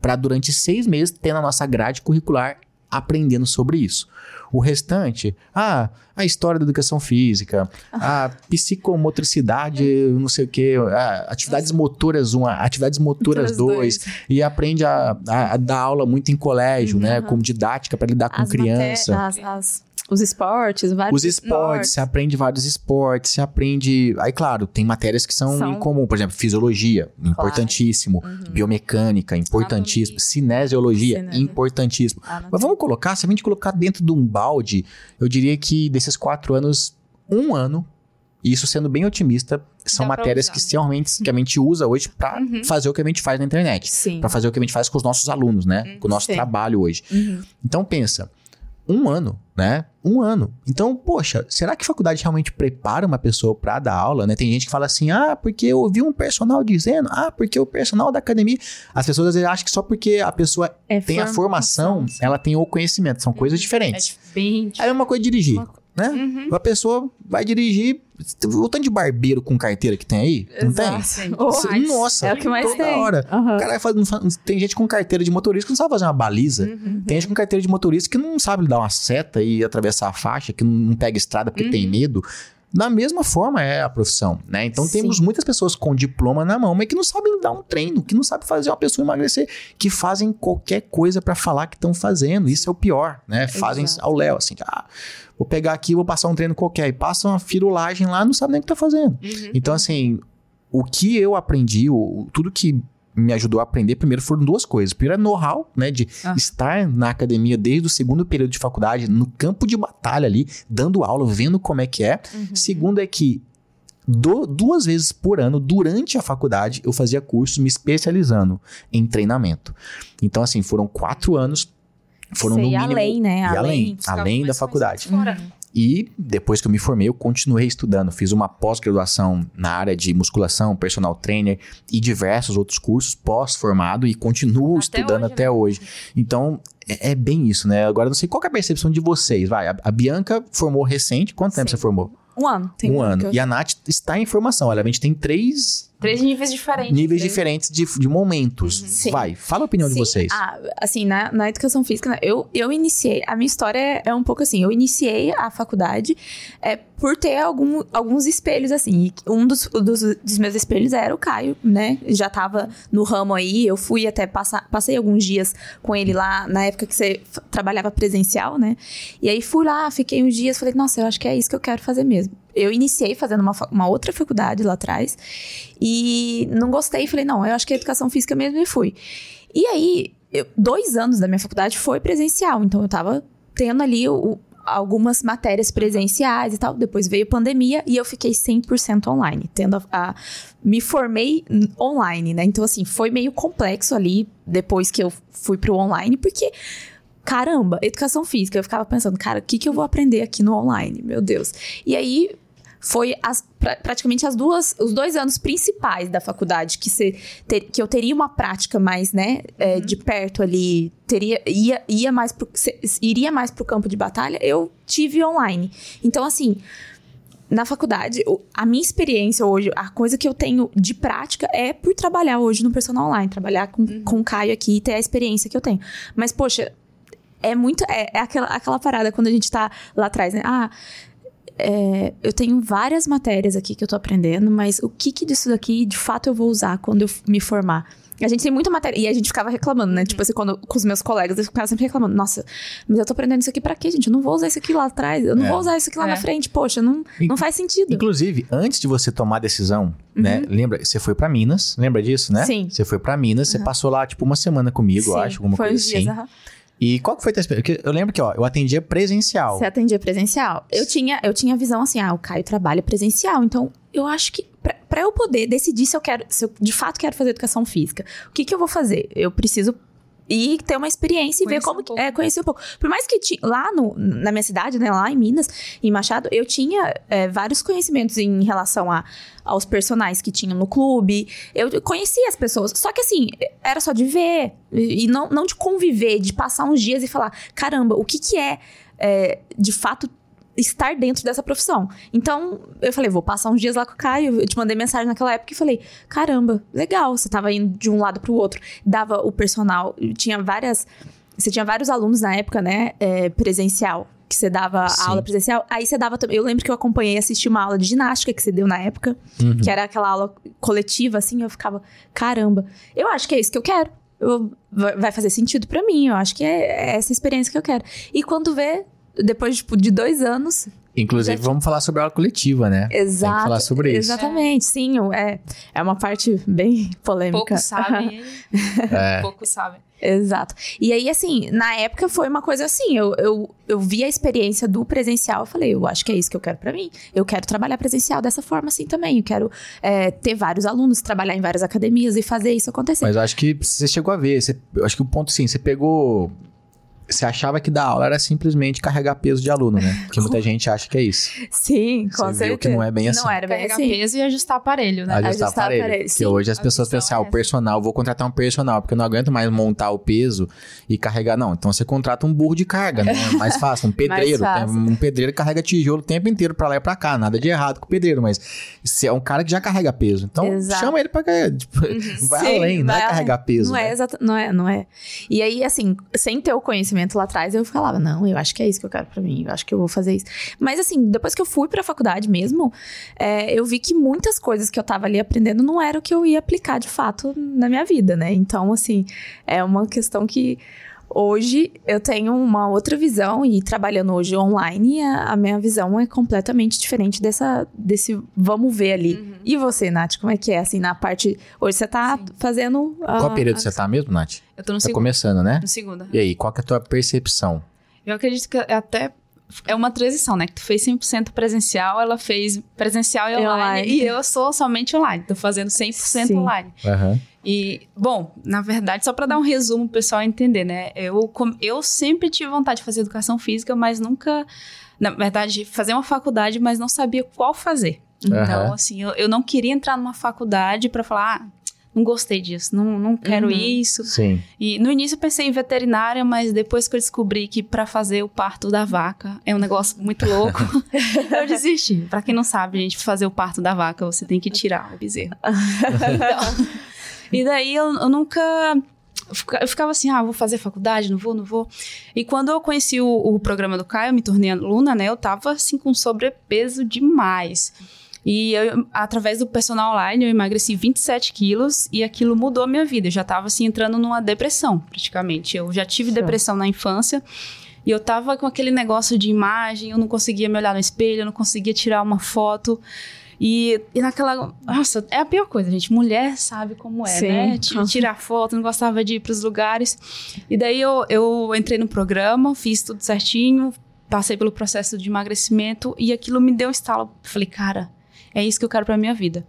para durante seis meses ter na nossa grade curricular aprendendo sobre isso. O restante, ah, a história da educação física, a psicomotricidade, não sei o que, atividades motoras 1, atividades motoras 2, e aprende a, a, a, dar aula muito em colégio, né, uhum. né, como didática para lidar com as criança. As, as os esportes, vários Os esportes, você aprende vários esportes, você aprende. Aí, claro, tem matérias que são, são... em comum, por exemplo, fisiologia, claro. importantíssimo. Uhum. Biomecânica, importantíssimo. Anatomia. Cinesiologia, importantíssimo. Anatomia. Mas vamos colocar, se a gente colocar dentro de um balde, eu diria que desses quatro anos, um ano, isso sendo bem otimista, são Dá matérias que realmente que a gente usa hoje para uhum. fazer o que a gente faz na internet. Para fazer o que a gente faz com os nossos alunos, né? Uhum. Com o nosso Sim. trabalho hoje. Uhum. Então pensa, um ano, né? Um ano. Então, poxa, será que faculdade realmente prepara uma pessoa para dar aula, né? Tem gente que fala assim, ah, porque eu ouvi um personal dizendo, ah, porque o personal da academia. As pessoas às vezes acham que só porque a pessoa é tem a formação, ela tem o conhecimento. São coisas diferentes. É bem Aí é uma coisa dirigir. Uma né? Uhum. A pessoa vai dirigir. O tanto de barbeiro com carteira que tem aí, não tem? Oh, Nossa, é o que mais toda tem. hora. Uhum. O cara faz, tem gente com carteira de motorista que não sabe fazer uma baliza. Uhum. Tem gente com carteira de motorista que não sabe dar uma seta e atravessar a faixa, que não pega estrada porque tem uhum. medo. Da mesma forma é a profissão, né? Então Sim. temos muitas pessoas com diploma na mão, mas que não sabem dar um treino, que não sabem fazer uma pessoa emagrecer, que fazem qualquer coisa para falar que estão fazendo. Isso é o pior, né? Fazem ao léu, assim, ah, vou pegar aqui, vou passar um treino qualquer e passa uma firulagem lá, não sabe nem o que tá fazendo. Uhum. Então assim, o que eu aprendi, o, tudo que me ajudou a aprender, primeiro foram duas coisas. Primeiro é know-how, né? De uhum. estar na academia desde o segundo período de faculdade, no campo de batalha ali, dando aula, vendo como é que é. Uhum. Segundo é que do, duas vezes por ano, durante a faculdade, eu fazia curso me especializando em treinamento. Então, assim, foram quatro anos. Foram Sei, no mínimo, além, né? além, além, além da faculdade. Uhum. E depois que eu me formei, eu continuei estudando. Fiz uma pós-graduação na área de musculação, personal trainer e diversos outros cursos pós-formado e continuo até estudando hoje, até né? hoje. Então, é, é, bem isso, né? Agora, não sei qual é a percepção de vocês. Vai, a, a Bianca formou recente. Quanto Sim. tempo você formou? Um ano. Tem um ano. Eu... E a Nath está em formação. Olha, a gente tem três Três níveis diferentes. Níveis três. diferentes de, de momentos. Uhum. Vai, fala a opinião Sim. de vocês. Ah, assim, na, na educação física, né, eu, eu iniciei. A minha história é, é um pouco assim. Eu iniciei a faculdade é, por ter algum, alguns espelhos, assim. um dos, dos, dos, meus espelhos era o Caio, né? Já tava no ramo aí. Eu fui até passar. Passei alguns dias com ele lá na época que você trabalhava presencial, né? E aí fui lá, fiquei uns dias, falei, nossa, eu acho que é isso que eu quero fazer mesmo eu iniciei fazendo uma, uma outra faculdade lá atrás e não gostei. Falei, não, eu acho que é educação física mesmo e fui. E aí, eu, dois anos da minha faculdade foi presencial, então eu tava tendo ali o, algumas matérias presenciais e tal. Depois veio pandemia e eu fiquei 100% online, tendo a, a, me formei online, né? Então assim, foi meio complexo ali depois que eu fui pro online, porque caramba, educação física, eu ficava pensando, cara, o que que eu vou aprender aqui no online? Meu Deus. E aí foi as, pra, praticamente as duas, os dois anos principais da faculdade que, se, ter, que eu teria uma prática mais, né, é, uhum. de perto ali, teria, ia, ia mais pro, iria mais pro campo de batalha, eu tive online. Então, assim, na faculdade, a minha experiência hoje, a coisa que eu tenho de prática é por trabalhar hoje no personal online, trabalhar com, uhum. com o Caio aqui e ter a experiência que eu tenho. Mas, poxa, é muito. É, é, aquela, aquela parada quando a gente tá lá atrás, né? Ah, é, eu tenho várias matérias aqui que eu tô aprendendo, mas o que, que disso daqui de fato eu vou usar quando eu me formar? A gente tem muita matéria. E a gente ficava reclamando, né? Uhum. Tipo assim, quando, com os meus colegas, eu ficava sempre reclamando. Nossa, mas eu tô aprendendo isso aqui pra quê, gente? Eu não vou usar isso aqui lá atrás. Eu não é. vou usar isso aqui lá é. na frente. Poxa, não, não faz sentido. Inclusive, antes de você tomar a decisão, né? uhum. né? Lembra, você foi pra Minas. Lembra disso, né? Sim. Você foi pra Minas, uhum. você passou lá, tipo, uma semana comigo, Sim. eu acho, alguma foi coisa assim. Dias, e qual que foi a tua experiência? Eu lembro que, ó, eu atendia presencial. Você atendia presencial. Eu tinha, eu tinha visão assim, ah, o Caio trabalha presencial, então eu acho que para eu poder decidir se eu quero, se eu de fato quero fazer educação física, o que que eu vou fazer? Eu preciso e ter uma experiência e conhecer ver como um é conhecer um pouco. Por mais que lá no, na minha cidade, né, lá em Minas, em Machado, eu tinha é, vários conhecimentos em relação a, aos personagens que tinham no clube. Eu conhecia as pessoas, só que assim, era só de ver e não, não de conviver, de passar uns dias e falar, caramba, o que que é, é de fato estar dentro dessa profissão. Então, eu falei, vou passar uns dias lá com o Caio. Eu te mandei mensagem naquela época e falei: caramba, legal, você tava indo de um lado pro outro. Dava o personal, tinha várias. Você tinha vários alunos na época, né? É, presencial que você dava Sim. aula presencial. Aí você dava também. Eu lembro que eu acompanhei e assisti uma aula de ginástica que você deu na época, uhum. que era aquela aula coletiva, assim. Eu ficava, caramba, eu acho que é isso que eu quero. Eu, vai fazer sentido para mim. Eu acho que é, é essa experiência que eu quero. E quando vê, depois tipo, de dois anos, Inclusive, vamos falar sobre a aula coletiva, né? Exato. Tem que falar sobre isso. Exatamente, sim. É, é uma parte bem polêmica. Pouco sabem. é. Pouco sabem. Exato. E aí, assim, na época foi uma coisa assim, eu, eu, eu vi a experiência do presencial, eu falei, eu acho que é isso que eu quero para mim. Eu quero trabalhar presencial dessa forma assim também. Eu quero é, ter vários alunos, trabalhar em várias academias e fazer isso acontecer. Mas eu acho que você chegou a ver, você, eu acho que o ponto sim, você pegou você achava que dar aula era simplesmente carregar peso de aluno, né? Porque muita gente acha que é isso. Sim, com você certeza. Viu que não é bem assim. Não era bem carregar assim. peso e ajustar aparelho, né? Ajustar, ajustar aparelho. aparelho. Porque hoje as pessoas pensam, ah, o personal, vou contratar um personal, porque eu não aguento mais montar o peso e carregar. Não, então você contrata um burro de carga, né? É mais fácil, um pedreiro. Um pedreiro carrega tijolo o tempo inteiro pra lá e pra cá. Nada de errado com o pedreiro, mas se é um cara que já carrega peso. Então Exato. chama ele pra tipo, uhum. vai Sim, além, não é carregar peso. Não é né? é exato, não é, não é. E aí, assim, sem ter o conhecimento lá atrás, eu falava, não, eu acho que é isso que eu quero para mim, eu acho que eu vou fazer isso. Mas assim, depois que eu fui pra faculdade mesmo, é, eu vi que muitas coisas que eu tava ali aprendendo não era o que eu ia aplicar de fato na minha vida, né? Então, assim, é uma questão que Hoje eu tenho uma outra visão e trabalhando hoje online, a, a minha visão é completamente diferente dessa desse vamos ver ali. Uhum. E você, Nath, como é que é assim na parte hoje você tá Sim. fazendo a, Qual período a... você tá mesmo, Nath? Eu tô no tá segundo. começando, né? No segundo. E aí, qual que é a tua percepção? Eu acredito que até é uma transição, né? Que tu fez 100% presencial, ela fez presencial e online, online. E eu sou somente online. Tô fazendo 100% Sim. online. Uhum. E, bom, na verdade, só para dar um resumo pro pessoal entender, né? Eu, eu sempre tive vontade de fazer educação física, mas nunca... Na verdade, fazer uma faculdade, mas não sabia qual fazer. Então, uhum. assim, eu, eu não queria entrar numa faculdade para falar, ah, não gostei disso, não, não quero uhum. isso. Sim. E no início eu pensei em veterinária, mas depois que eu descobri que para fazer o parto da vaca é um negócio muito louco, eu desisti. Para quem não sabe, gente, fazer o parto da vaca, você tem que tirar o bezerro. então, e daí eu, eu nunca eu ficava assim, ah, vou fazer faculdade, não vou, não vou. E quando eu conheci o, o programa do Caio, eu me tornei aluna, né? Eu tava assim com sobrepeso demais. E eu, através do personal online, eu emagreci 27 quilos e aquilo mudou a minha vida. Eu já tava assim entrando numa depressão, praticamente. Eu já tive depressão na infância. E eu tava com aquele negócio de imagem, eu não conseguia me olhar no espelho, eu não conseguia tirar uma foto. E, e naquela. Nossa, é a pior coisa, gente. Mulher sabe como é, Sim. né? Tirar foto, não gostava de ir pros lugares. E daí eu, eu entrei no programa, fiz tudo certinho, passei pelo processo de emagrecimento e aquilo me deu um estalo. Falei, cara, é isso que eu quero pra minha vida.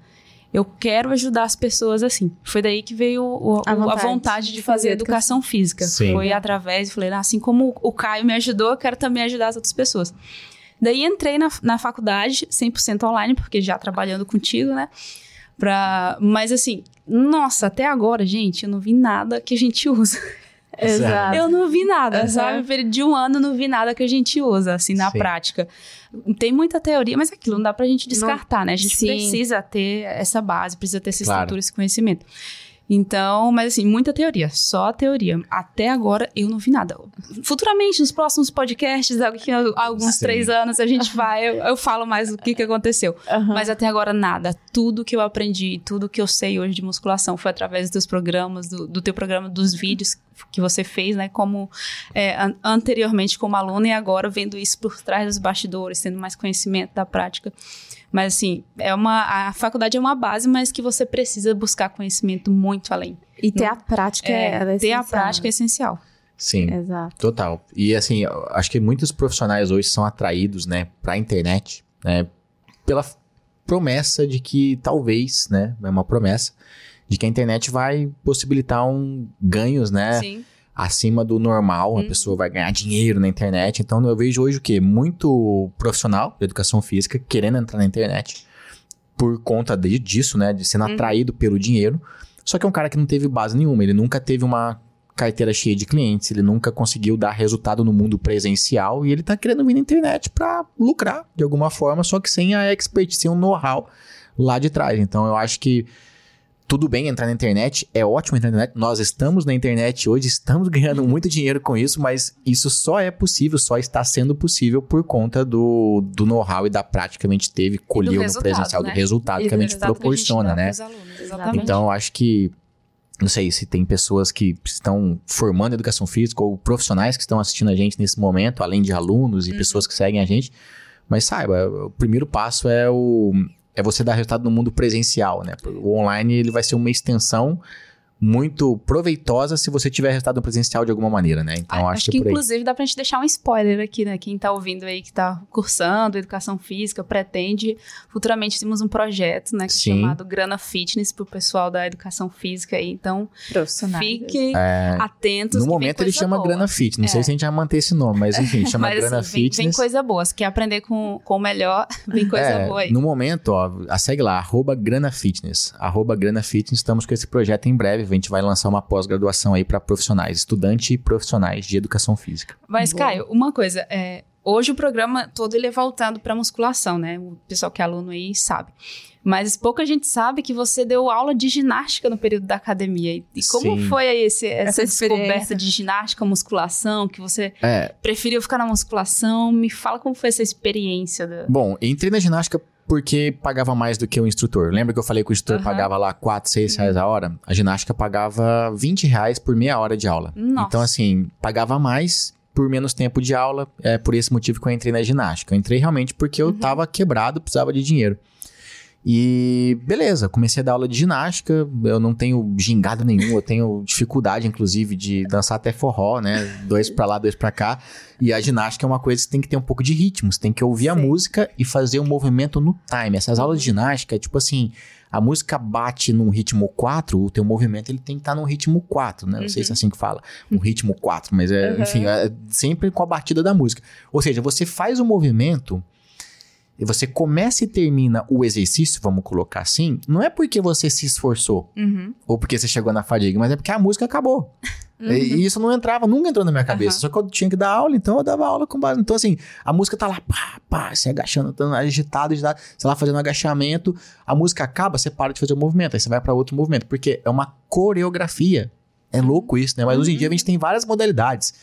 Eu quero ajudar as pessoas assim. Foi daí que veio o, a, vontade, a, vontade, de fazer, educação física. Sim. Foi através, falei, ah, assim como o Caio me ajudou, eu quero também ajudar as outras pessoas. Daí entrei na, na faculdade 100% online, porque já trabalhando contigo, né? Pra, mas assim, nossa, até agora, gente, eu não vi nada que a gente usa. Exato. Eu não vi nada, uhum. sabe? De um ano não vi nada que a gente usa, assim, na Sim. prática. Tem muita teoria, mas aquilo não dá pra gente descartar, não. né? A gente Sim. precisa ter essa base, precisa ter essa claro. estrutura, esse conhecimento. Então, mas assim, muita teoria, só teoria. Até agora eu não vi nada. Futuramente, nos próximos podcasts, daqui a alguns Sim. três anos, a gente vai, eu, eu falo mais o que, que aconteceu. Uhum. Mas até agora nada. Tudo que eu aprendi, tudo que eu sei hoje de musculação foi através dos programas, do, do teu programa, dos vídeos que você fez, né? Como é, an anteriormente como aluna e agora vendo isso por trás dos bastidores, tendo mais conhecimento da prática. Mas assim, é uma a faculdade é uma base, mas que você precisa buscar conhecimento muito além. E ter a prática é, é ter a prática é essencial. Sim, Exato. total. E assim, acho que muitos profissionais hoje são atraídos, né, para a internet, né, pela promessa de que talvez, né, é uma promessa de que a internet vai possibilitar um ganhos, né? Sim acima do normal, a uhum. pessoa vai ganhar dinheiro na internet. Então eu vejo hoje o quê? Muito profissional de educação física querendo entrar na internet por conta de, disso, né? De sendo uhum. atraído pelo dinheiro. Só que é um cara que não teve base nenhuma, ele nunca teve uma carteira cheia de clientes, ele nunca conseguiu dar resultado no mundo presencial e ele tá querendo vir na internet para lucrar de alguma forma, só que sem a expertise, sem o know-how lá de trás. Então eu acho que tudo bem entrar na internet, é ótimo entrar na internet. Nós estamos na internet hoje, estamos ganhando muito dinheiro com isso, mas isso só é possível, só está sendo possível por conta do, do know-how e da prática que a gente teve, colheu no presencial, né? do resultado que a gente proporciona, a gente né? Alunos, então, acho que não sei se tem pessoas que estão formando educação física ou profissionais que estão assistindo a gente nesse momento, além de alunos e uhum. pessoas que seguem a gente. Mas saiba, o primeiro passo é o, é você dar resultado no mundo presencial, né? O online ele vai ser uma extensão muito proveitosa se você tiver resultado presencial de alguma maneira, né? Então acho, acho que, que inclusive dá pra gente deixar um spoiler aqui, né? Quem tá ouvindo aí que tá cursando educação física, pretende futuramente temos um projeto, né, é chamado Grana Fitness pro pessoal da educação física aí. Então, fiquem é, atentos. No momento ele chama boa. Grana Fitness, não é. sei se a gente vai manter esse nome, mas enfim, chama mas, Grana assim, Fitness. Vem, vem coisa boa, se quer aprender com, com o melhor, vem coisa é, boa aí. No momento, ó, segue lá, arroba Grana Fitness, arroba Grana Fitness, estamos com esse projeto em breve a gente vai lançar uma pós-graduação aí para profissionais, estudantes e profissionais de educação física. Mas, Caio, uma coisa, é, hoje o programa todo ele é voltado para musculação, né? O pessoal que é aluno aí sabe. Mas pouca gente sabe que você deu aula de ginástica no período da academia. E como Sim. foi esse, essa, essa descoberta de ginástica, musculação, que você é. preferiu ficar na musculação? Me fala como foi essa experiência. Da... Bom, entrei na ginástica porque pagava mais do que o instrutor. Lembra que eu falei que o instrutor uhum. pagava lá 4, 6 reais a hora? A ginástica pagava 20 reais por meia hora de aula. Nossa. Então, assim, pagava mais por menos tempo de aula. É por esse motivo que eu entrei na ginástica. Eu entrei realmente porque eu uhum. tava quebrado, precisava de dinheiro. E beleza, comecei a dar aula de ginástica. Eu não tenho gingado nenhum, eu tenho dificuldade, inclusive, de dançar até forró, né? Dois pra lá, dois pra cá. E a ginástica é uma coisa que tem que ter um pouco de ritmo. Você tem que ouvir Sim. a música e fazer o um movimento no time. Essas aulas de ginástica é tipo assim. A música bate num ritmo 4, o teu movimento ele tem que estar tá num ritmo 4, né? Não uhum. sei se é uhum. assim que fala. Um ritmo 4, mas é, uhum. enfim, é sempre com a batida da música. Ou seja, você faz o movimento e você começa e termina o exercício, vamos colocar assim, não é porque você se esforçou uhum. ou porque você chegou na fadiga, mas é porque a música acabou. Uhum. E isso não entrava, nunca entrou na minha cabeça. Uhum. Só que eu tinha que dar aula, então eu dava aula com base. Então, assim, a música tá lá, pá, pá, se agachando, tá agitado, agitado, sei lá, fazendo agachamento. A música acaba, você para de fazer o movimento, aí você vai para outro movimento, porque é uma coreografia. É louco isso, né? Mas hoje em dia a gente tem várias modalidades.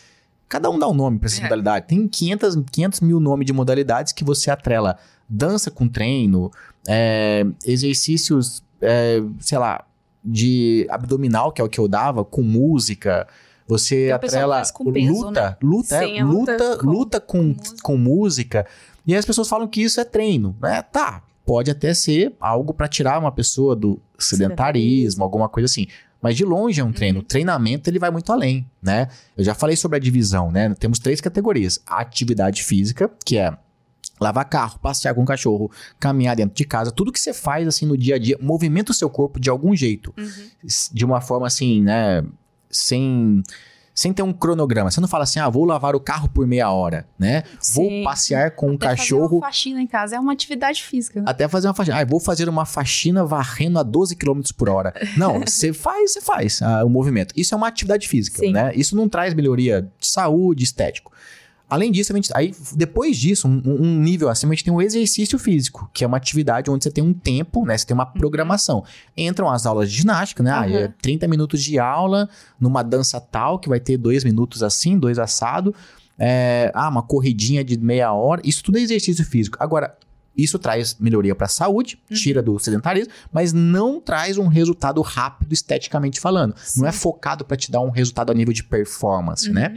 Cada um dá um nome para essa é. modalidade. Tem 500, 500 mil nomes de modalidades que você atrela dança com treino, é, exercícios, é, sei lá, de abdominal, que é o que eu dava, com música. Você atrela com peso, luta, né? luta, é, luta, com, luta com, com música. com música. E as pessoas falam que isso é treino, né? Tá, pode até ser algo para tirar uma pessoa do sedentarismo, alguma coisa assim. Mas de longe é um treino. Uhum. O treinamento ele vai muito além, né? Eu já falei sobre a divisão, né? Temos três categorias: a atividade física, que é lavar carro, passear com o cachorro, caminhar dentro de casa, tudo que você faz assim no dia a dia, movimenta o seu corpo de algum jeito, uhum. de uma forma assim, né, sem sem ter um cronograma. Você não fala assim, ah, vou lavar o carro por meia hora, né? Sim. Vou passear com o um cachorro. Fazer uma faxina em casa é uma atividade física. Né? Até fazer uma faxina. Ah, vou fazer uma faxina varrendo a 12 km por hora. Não, você faz, você faz ah, o movimento. Isso é uma atividade física, Sim. né? Isso não traz melhoria de saúde, estético. Além disso, gente, aí, depois disso, um, um, nível acima, a gente tem o exercício físico, que é uma atividade onde você tem um tempo, né? Você tem uma uhum. programação. Entram as aulas de ginástica, né? Uhum. Ah, é 30 minutos de aula numa dança tal, que vai ter dois minutos assim, dois assado. É, ah, uma corridinha de meia hora. Isso tudo é exercício físico. Agora, isso traz melhoria para a saúde, uhum. tira do sedentarismo, mas não traz um resultado rápido esteticamente falando. Sim. Não é focado para te dar um resultado a nível de performance, né?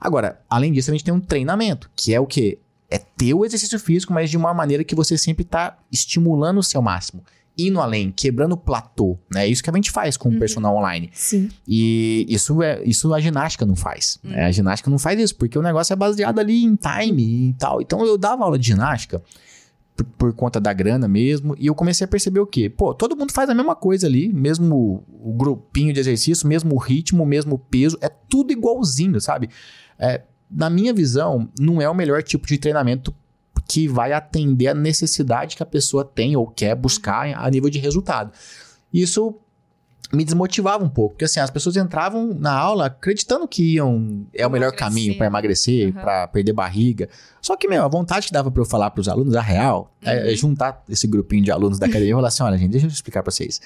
Agora, além disso, a gente tem um treinamento, que é o quê? É ter o exercício físico, mas de uma maneira que você sempre está estimulando o seu máximo. Indo além, quebrando o platô, né? É isso que a gente faz com o uhum. personal online. Sim. E isso, é, isso a ginástica não faz. Uhum. Né? A ginástica não faz isso, porque o negócio é baseado ali em time e tal. Então eu dava aula de ginástica por, por, conta da grana mesmo. E eu comecei a perceber o quê? Pô, todo mundo faz a mesma coisa ali, mesmo o grupinho de exercício, mesmo o ritmo, mesmo peso, é tudo igualzinho, sabe? É, na minha visão, não é o melhor tipo de treinamento que vai atender a necessidade que a pessoa tem ou quer buscar a nível de resultado. Isso me desmotivava um pouco. Porque assim, as pessoas entravam na aula acreditando que iam. É o melhor caminho para emagrecer, uhum. para perder barriga. Só que, meu, a vontade que dava para eu falar para os alunos, a real, é uhum. é juntar esse grupinho de alunos da academia e falar assim: olha, gente, deixa eu explicar para vocês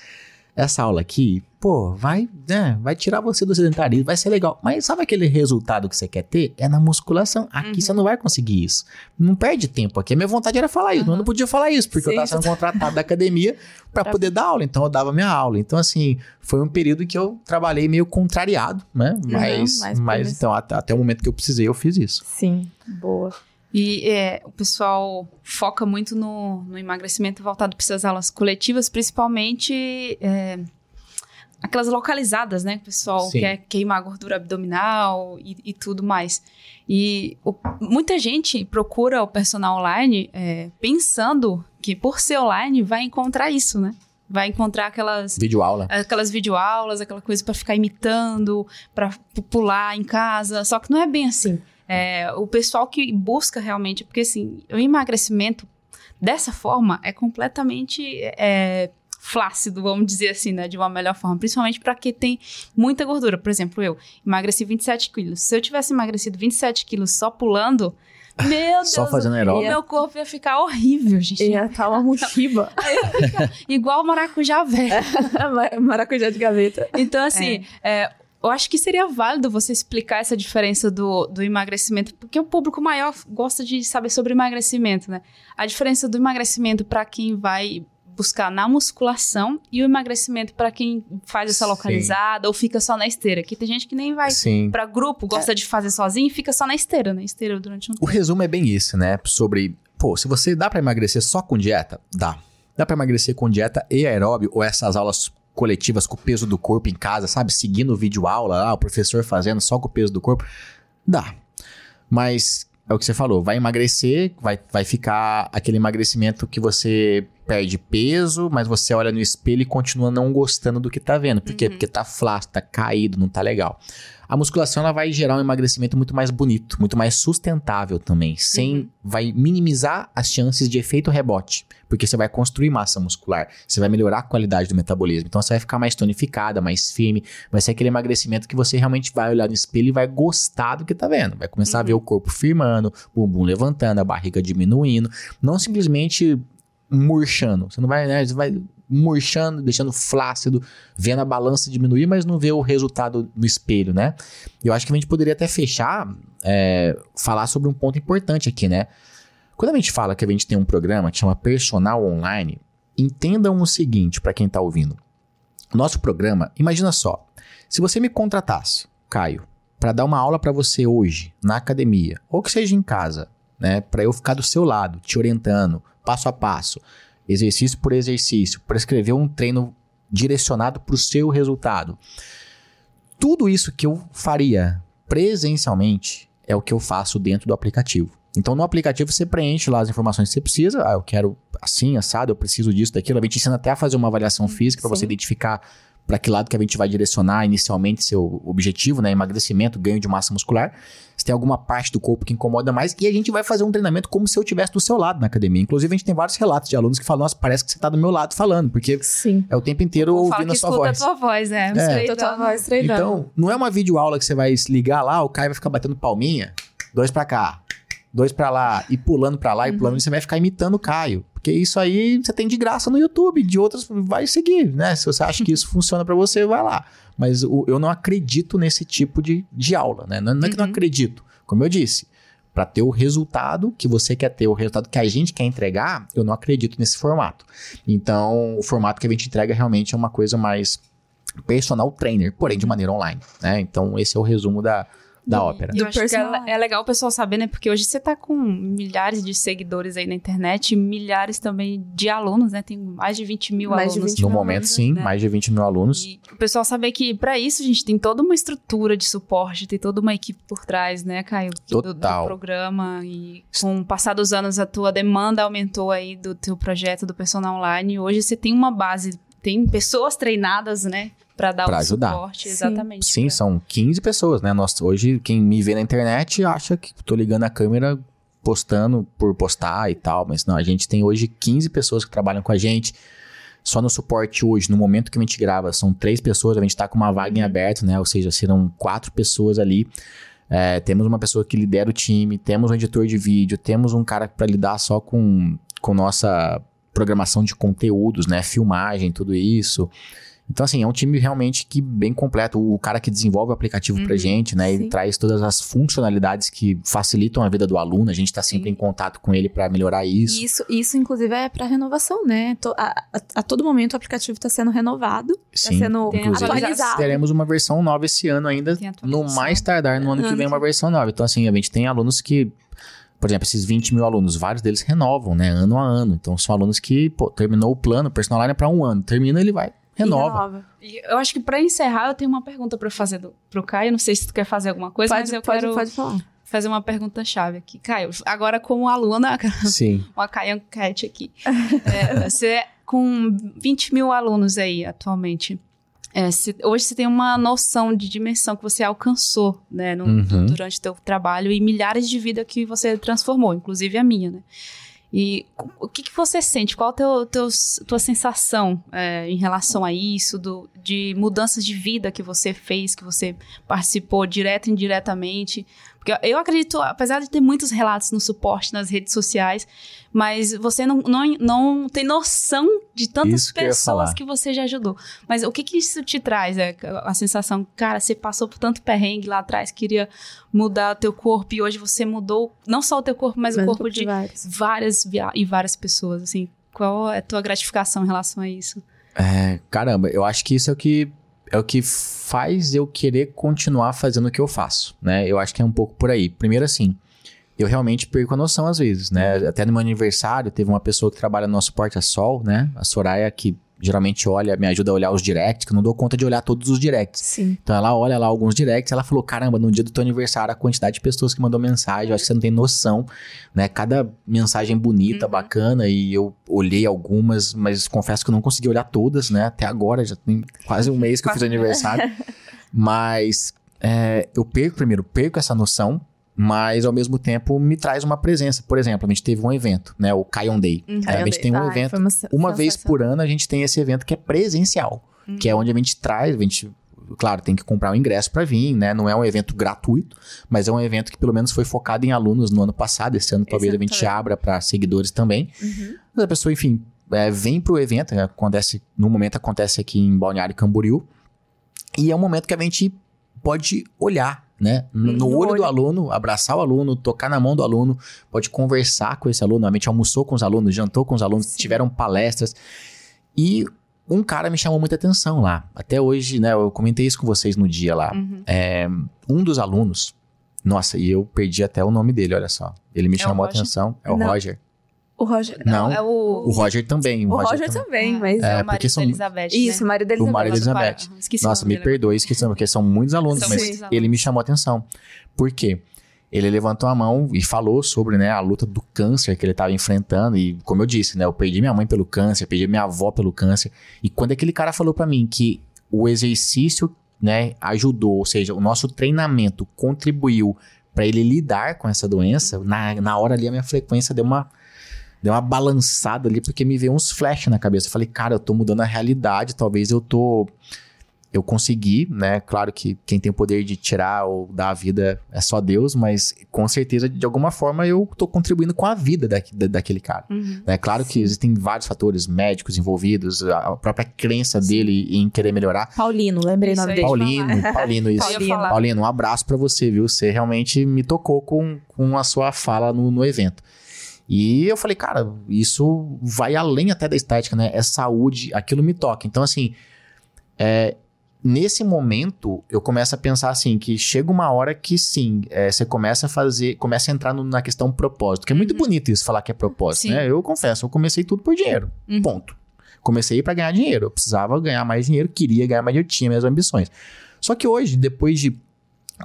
essa aula aqui, pô, vai, né, vai tirar você do sedentarismo, vai ser legal. Mas sabe aquele resultado que você quer ter? É na musculação. Aqui uhum. você não vai conseguir isso. Não perde tempo aqui. A minha vontade era falar isso, uhum. mas eu não podia falar isso, porque Sim, eu estava sendo contratado da academia para poder dar aula. Então eu dava minha aula. Então, assim, foi um período que eu trabalhei meio contrariado, né? Mas, uhum, mas então, até, até o momento que eu precisei, eu fiz isso. Sim, boa. E é, o pessoal foca muito no, no emagrecimento voltado para essas aulas coletivas, principalmente é, aquelas localizadas, né? O pessoal Sim. quer queimar a gordura abdominal e, e tudo mais. E o, muita gente procura o personal online é, pensando que por ser online vai encontrar isso, né? vai encontrar aquelas videoaula, aquelas videoaulas, aquela coisa para ficar imitando, para pular em casa. Só que não é bem assim. É, o pessoal que busca realmente, porque assim, o emagrecimento dessa forma é completamente é, flácido, vamos dizer assim, né, de uma melhor forma, principalmente para quem tem muita gordura. Por exemplo, eu emagreci 27 quilos. Se eu tivesse emagrecido 27 quilos só pulando, meu Deus, Só fazendo aeróbico. meu corpo ia ficar horrível, gente. Ia estar uma mochiba. igual maracujá velho. maracujá de gaveta. Então, assim, é. É, eu acho que seria válido você explicar essa diferença do, do emagrecimento, porque o público maior gosta de saber sobre emagrecimento, né? A diferença do emagrecimento para quem vai buscar na musculação e o emagrecimento para quem faz essa localizada Sim. ou fica só na esteira. Que tem gente que nem vai para grupo, gosta é. de fazer sozinho e fica só na esteira, na né? esteira durante um tempo. O resumo é bem isso, né? Sobre, pô, se você dá para emagrecer só com dieta, dá. Dá para emagrecer com dieta e aeróbio ou essas aulas coletivas com o peso do corpo em casa, sabe? Seguindo o vídeo aula, ah, o professor fazendo só com o peso do corpo. Dá. Mas é o que você falou, vai emagrecer, vai, vai ficar aquele emagrecimento que você perde peso, mas você olha no espelho e continua não gostando do que tá vendo. Por quê? Uhum. Porque tá flácido, tá caído, não tá legal. A musculação ela vai gerar um emagrecimento muito mais bonito, muito mais sustentável também, sem uhum. vai minimizar as chances de efeito rebote, porque você vai construir massa muscular, você vai melhorar a qualidade do metabolismo. Então você vai ficar mais tonificada, mais firme, vai ser aquele emagrecimento que você realmente vai olhar no espelho e vai gostar do que tá vendo. Vai começar uhum. a ver uhum. o corpo firmando, o bumbum levantando, a barriga diminuindo, não simplesmente murchando. Você não vai, né, você vai murchando, deixando flácido, vendo a balança diminuir, mas não vê o resultado no espelho, né? Eu acho que a gente poderia até fechar, é, falar sobre um ponto importante aqui, né? Quando a gente fala que a gente tem um programa que chama Personal Online, entendam o seguinte para quem está ouvindo. Nosso programa, imagina só, se você me contratasse, Caio, para dar uma aula para você hoje na academia, ou que seja em casa, né, para eu ficar do seu lado, te orientando, passo a passo, exercício por exercício, prescrever um treino direcionado para o seu resultado. Tudo isso que eu faria presencialmente é o que eu faço dentro do aplicativo. Então, no aplicativo, você preenche lá as informações que você precisa. Ah, eu quero assim, assado, eu preciso disso, daquilo. A gente ensina até a fazer uma avaliação física para você identificar para que lado que a gente vai direcionar inicialmente seu objetivo, né? Emagrecimento, ganho de massa muscular. Se tem alguma parte do corpo que incomoda mais, e a gente vai fazer um treinamento como se eu estivesse do seu lado na academia. Inclusive, a gente tem vários relatos de alunos que falam: Nossa, parece que você está do meu lado falando, porque Sim. é o tempo inteiro ouvindo a sua voz. a tua voz, é. é. A tua voz treinando. Então, não é uma videoaula que você vai ligar lá, o Caio vai ficar batendo palminha, dois para cá, dois para lá, e pulando para lá, uhum. e pulando, e você vai ficar imitando o Caio. Porque isso aí você tem de graça no YouTube, de outras vai seguir, né? Se você acha que isso funciona para você, vai lá. Mas o, eu não acredito nesse tipo de, de aula, né? Não, não é que não uhum. acredito. Como eu disse, para ter o resultado que você quer ter, o resultado que a gente quer entregar, eu não acredito nesse formato. Então, o formato que a gente entrega realmente é uma coisa mais personal trainer, porém de maneira online, né? Então, esse é o resumo da, da ópera. E eu acho que é, é, legal o pessoal saber, né? Porque hoje você tá com milhares de seguidores aí na internet, milhares também de alunos, né? Tem mais de 20 mil mais alunos. 20 no momento, alunos, sim, né? mais de 20 mil alunos. E o pessoal saber que para isso a gente tem toda uma estrutura de suporte, tem toda uma equipe por trás, né, Caio? Total. Do, do programa. E com o passar dos anos, a tua demanda aumentou aí do teu projeto do personal online. Hoje você tem uma base tem pessoas treinadas, né? Para dar pra o ajudar. suporte, exatamente. Sim, pra... são 15 pessoas, né? Nós, hoje, quem me vê na internet acha que tô ligando a câmera postando por postar e tal, mas não, a gente tem hoje 15 pessoas que trabalham com a gente. Só no suporte hoje, no momento que a gente grava, são três pessoas, a gente está com uma vaga em aberto, né? Ou seja, serão quatro pessoas ali. É, temos uma pessoa que lidera o time, temos um editor de vídeo, temos um cara para lidar só com, com nossa programação de conteúdos, né? Filmagem, tudo isso. Então, assim, é um time realmente que bem completo. O cara que desenvolve o aplicativo uhum, pra gente, né? Sim. Ele traz todas as funcionalidades que facilitam a vida do aluno. A gente tá sempre sim. em contato com ele para melhorar isso. Isso, isso inclusive, é para renovação, né? A, a, a, todo momento o aplicativo está sendo renovado, está sendo atualizado. Teremos uma versão nova esse ano ainda, no mais tardar no ano que vem uma versão nova. Então, assim, a gente tem alunos que por exemplo, esses 20 mil alunos, vários deles renovam, né? Ano a ano. Então, são alunos que, pô, terminou o plano, o personal line é para um ano. Termina, ele vai renova. renova. eu acho que para encerrar, eu tenho uma pergunta para fazer do, pro Caio. Não sei se tu quer fazer alguma coisa, pode, mas eu pode, quero pode falar. fazer uma pergunta chave aqui. Caio, agora como aluna, Sim. uma Caio Cat aqui. é, você, com 20 mil alunos aí atualmente, é, se, hoje você tem uma noção de dimensão que você alcançou, né, no, uhum. durante o teu trabalho e milhares de vidas que você transformou, inclusive a minha, né? E o que, que você sente? Qual a teu, teu, tua sensação é, em relação a isso, do, de mudanças de vida que você fez, que você participou direto e indiretamente? Porque eu acredito, apesar de ter muitos relatos no suporte nas redes sociais, mas você não, não, não tem noção de tantas que pessoas que você já ajudou. Mas o que, que isso te traz? É a sensação, cara, você passou por tanto perrengue lá atrás, queria mudar o teu corpo e hoje você mudou não só o teu corpo, mas, mas o corpo de várias. várias e várias pessoas, assim. Qual é a tua gratificação em relação a isso? É, caramba, eu acho que isso é o que é o que faz eu querer continuar fazendo o que eu faço, né? Eu acho que é um pouco por aí. Primeiro assim, eu realmente perco a noção às vezes, né? Até no meu aniversário, teve uma pessoa que trabalha no nosso porta Sol, né? A Soraya, que geralmente olha, me ajuda a olhar os directs, que eu não dou conta de olhar todos os directs. Sim. Então ela olha lá alguns directs, ela falou: "Caramba, no dia do teu aniversário a quantidade de pessoas que mandou mensagem, eu acho que você não tem noção, né? Cada mensagem bonita, uhum. bacana e eu olhei algumas, mas confesso que eu não consegui olhar todas, né? Até agora já tem quase um mês que eu fiz aniversário. mas é, eu perco primeiro, perco essa noção mas ao mesmo tempo me traz uma presença. Por exemplo, a gente teve um evento, né, o Kion Day. Uhum. a gente tem um evento, uma, uma vez por ano a gente tem esse evento que é presencial, uhum. que é onde a gente traz, a gente claro, tem que comprar um ingresso para vir, né? Não é um evento gratuito, mas é um evento que pelo menos foi focado em alunos no ano passado. Esse ano talvez Exatamente. a gente abra para seguidores também. Uhum. Mas a pessoa, enfim, é, vem pro evento, né? acontece, no momento acontece aqui em Balneário Camboriú, e é um momento que a gente pode olhar né? No, no olho, olho, do aluno, abraçar o aluno, tocar na mão do aluno, pode conversar com esse aluno. Gente almoçou com os alunos, jantou com os alunos, Sim. tiveram palestras. E um cara me chamou muita atenção lá. Até hoje, né? Eu comentei isso com vocês no dia lá. Uhum. É, um dos alunos, nossa, e eu perdi até o nome dele, olha só. Ele me é chamou a atenção, é o Não. Roger. O Roger. Não, é o... o Roger também. O, o Roger, Roger, também, mas. É, é o marido são... da Elizabeth. Né? Isso, o marido da Elizabeth. O marido da Elizabeth. Esqueci Nossa, me perdoe, esqueci, porque são muitos alunos, são mas muitos alunos. ele me chamou a atenção. Por quê? Ele levantou a mão e falou sobre né, a luta do câncer que ele estava enfrentando. E, como eu disse, né, eu perdi minha mãe pelo câncer, perdi minha avó pelo câncer. E quando aquele cara falou para mim que o exercício né, ajudou, ou seja, o nosso treinamento contribuiu para ele lidar com essa doença, na, na hora ali a minha frequência deu uma deu uma balançada ali, porque me veio uns flash na cabeça. Eu falei, cara, eu tô mudando a realidade, talvez eu tô. Eu consegui, né? Claro que quem tem o poder de tirar ou dar a vida é só Deus, mas com certeza, de alguma forma, eu tô contribuindo com a vida da, da daquele cara. Uhum. É claro Sim. que existem vários fatores médicos envolvidos, a própria crença Sim. dele em querer melhorar. Paulino, lembrei o nome dele. Paulino, Paulino, isso. Paulino. Paulino, um abraço para você, viu? Você realmente me tocou com, com a sua fala no, no evento. E eu falei, cara, isso vai além até da estética, né? É saúde, aquilo me toca. Então, assim, é, nesse momento, eu começo a pensar assim, que chega uma hora que sim, é, você começa a fazer, começa a entrar no, na questão propósito, que é muito uhum. bonito isso, falar que é propósito, sim. né? Eu confesso, eu comecei tudo por dinheiro, uhum. ponto. Comecei para ganhar dinheiro, eu precisava ganhar mais dinheiro, queria ganhar mais dinheiro, tinha minhas ambições. Só que hoje, depois de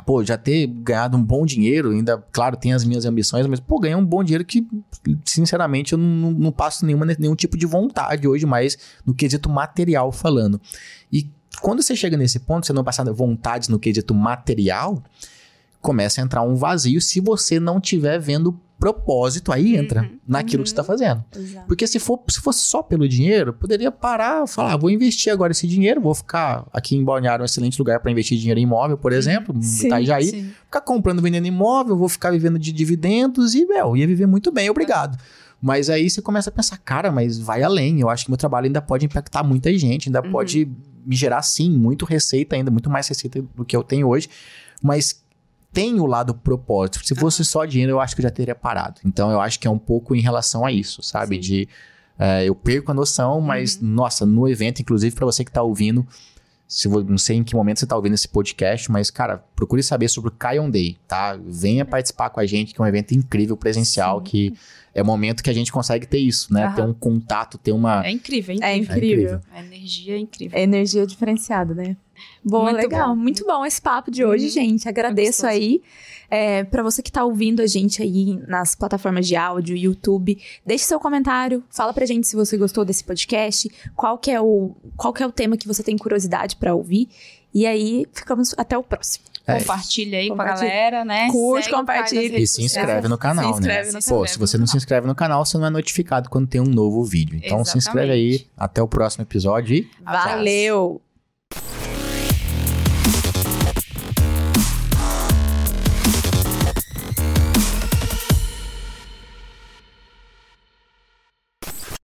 pô, já ter ganhado um bom dinheiro, ainda, claro, tem as minhas ambições, mas, pô, ganhei um bom dinheiro que, sinceramente, eu não, não passo nenhuma, nenhum tipo de vontade hoje mais no quesito material falando. E quando você chega nesse ponto, você não passa vontades no quesito material, começa a entrar um vazio se você não estiver vendo propósito, aí entra uhum, naquilo uhum. que você está fazendo. Exato. Porque se, for, se fosse só pelo dinheiro, poderia parar, falar, ah, vou investir agora esse dinheiro, vou ficar aqui em Balneário, um excelente lugar para investir dinheiro em imóvel, por exemplo, sim, Itajaí, sim. ficar comprando, vendendo imóvel, vou ficar vivendo de dividendos e, meu, ia viver muito bem, obrigado. Mas aí você começa a pensar, cara, mas vai além. Eu acho que meu trabalho ainda pode impactar muita gente, ainda uhum. pode me gerar, sim, muito receita ainda, muito mais receita do que eu tenho hoje. Mas tem o lado propósito. Se fosse uhum. só dinheiro, eu acho que eu já teria parado. Então, eu acho que é um pouco em relação a isso, sabe? Sim. De é, eu perco a noção, mas, uhum. nossa, no evento, inclusive, para você que tá ouvindo, se não sei em que momento você tá ouvindo esse podcast, mas, cara, procure saber sobre o Kion Day, tá? Venha participar com a gente, que é um evento incrível, presencial, Sim. que é o momento que a gente consegue ter isso, né? Uhum. Ter um contato, ter uma... É incrível, é incrível. É incrível. A energia é incrível. É energia diferenciada, né? Boa, muito legal. Bom. Muito bom esse papo de hoje, uhum. gente. Agradeço aí. É, para você que tá ouvindo a gente aí nas plataformas de áudio, YouTube, deixe seu comentário, fala pra gente se você gostou desse podcast, qual que é o, qual que é o tema que você tem curiosidade para ouvir. E aí, ficamos até o próximo. É. Compartilha aí Compartilha. com a galera, né? Curte, Segue, compartilha. E se inscreve no canal, se né? No Pô, se você não se inscreve no canal, você não é notificado quando tem um novo vídeo. Então Exatamente. se inscreve aí. Até o próximo episódio e. Valeu!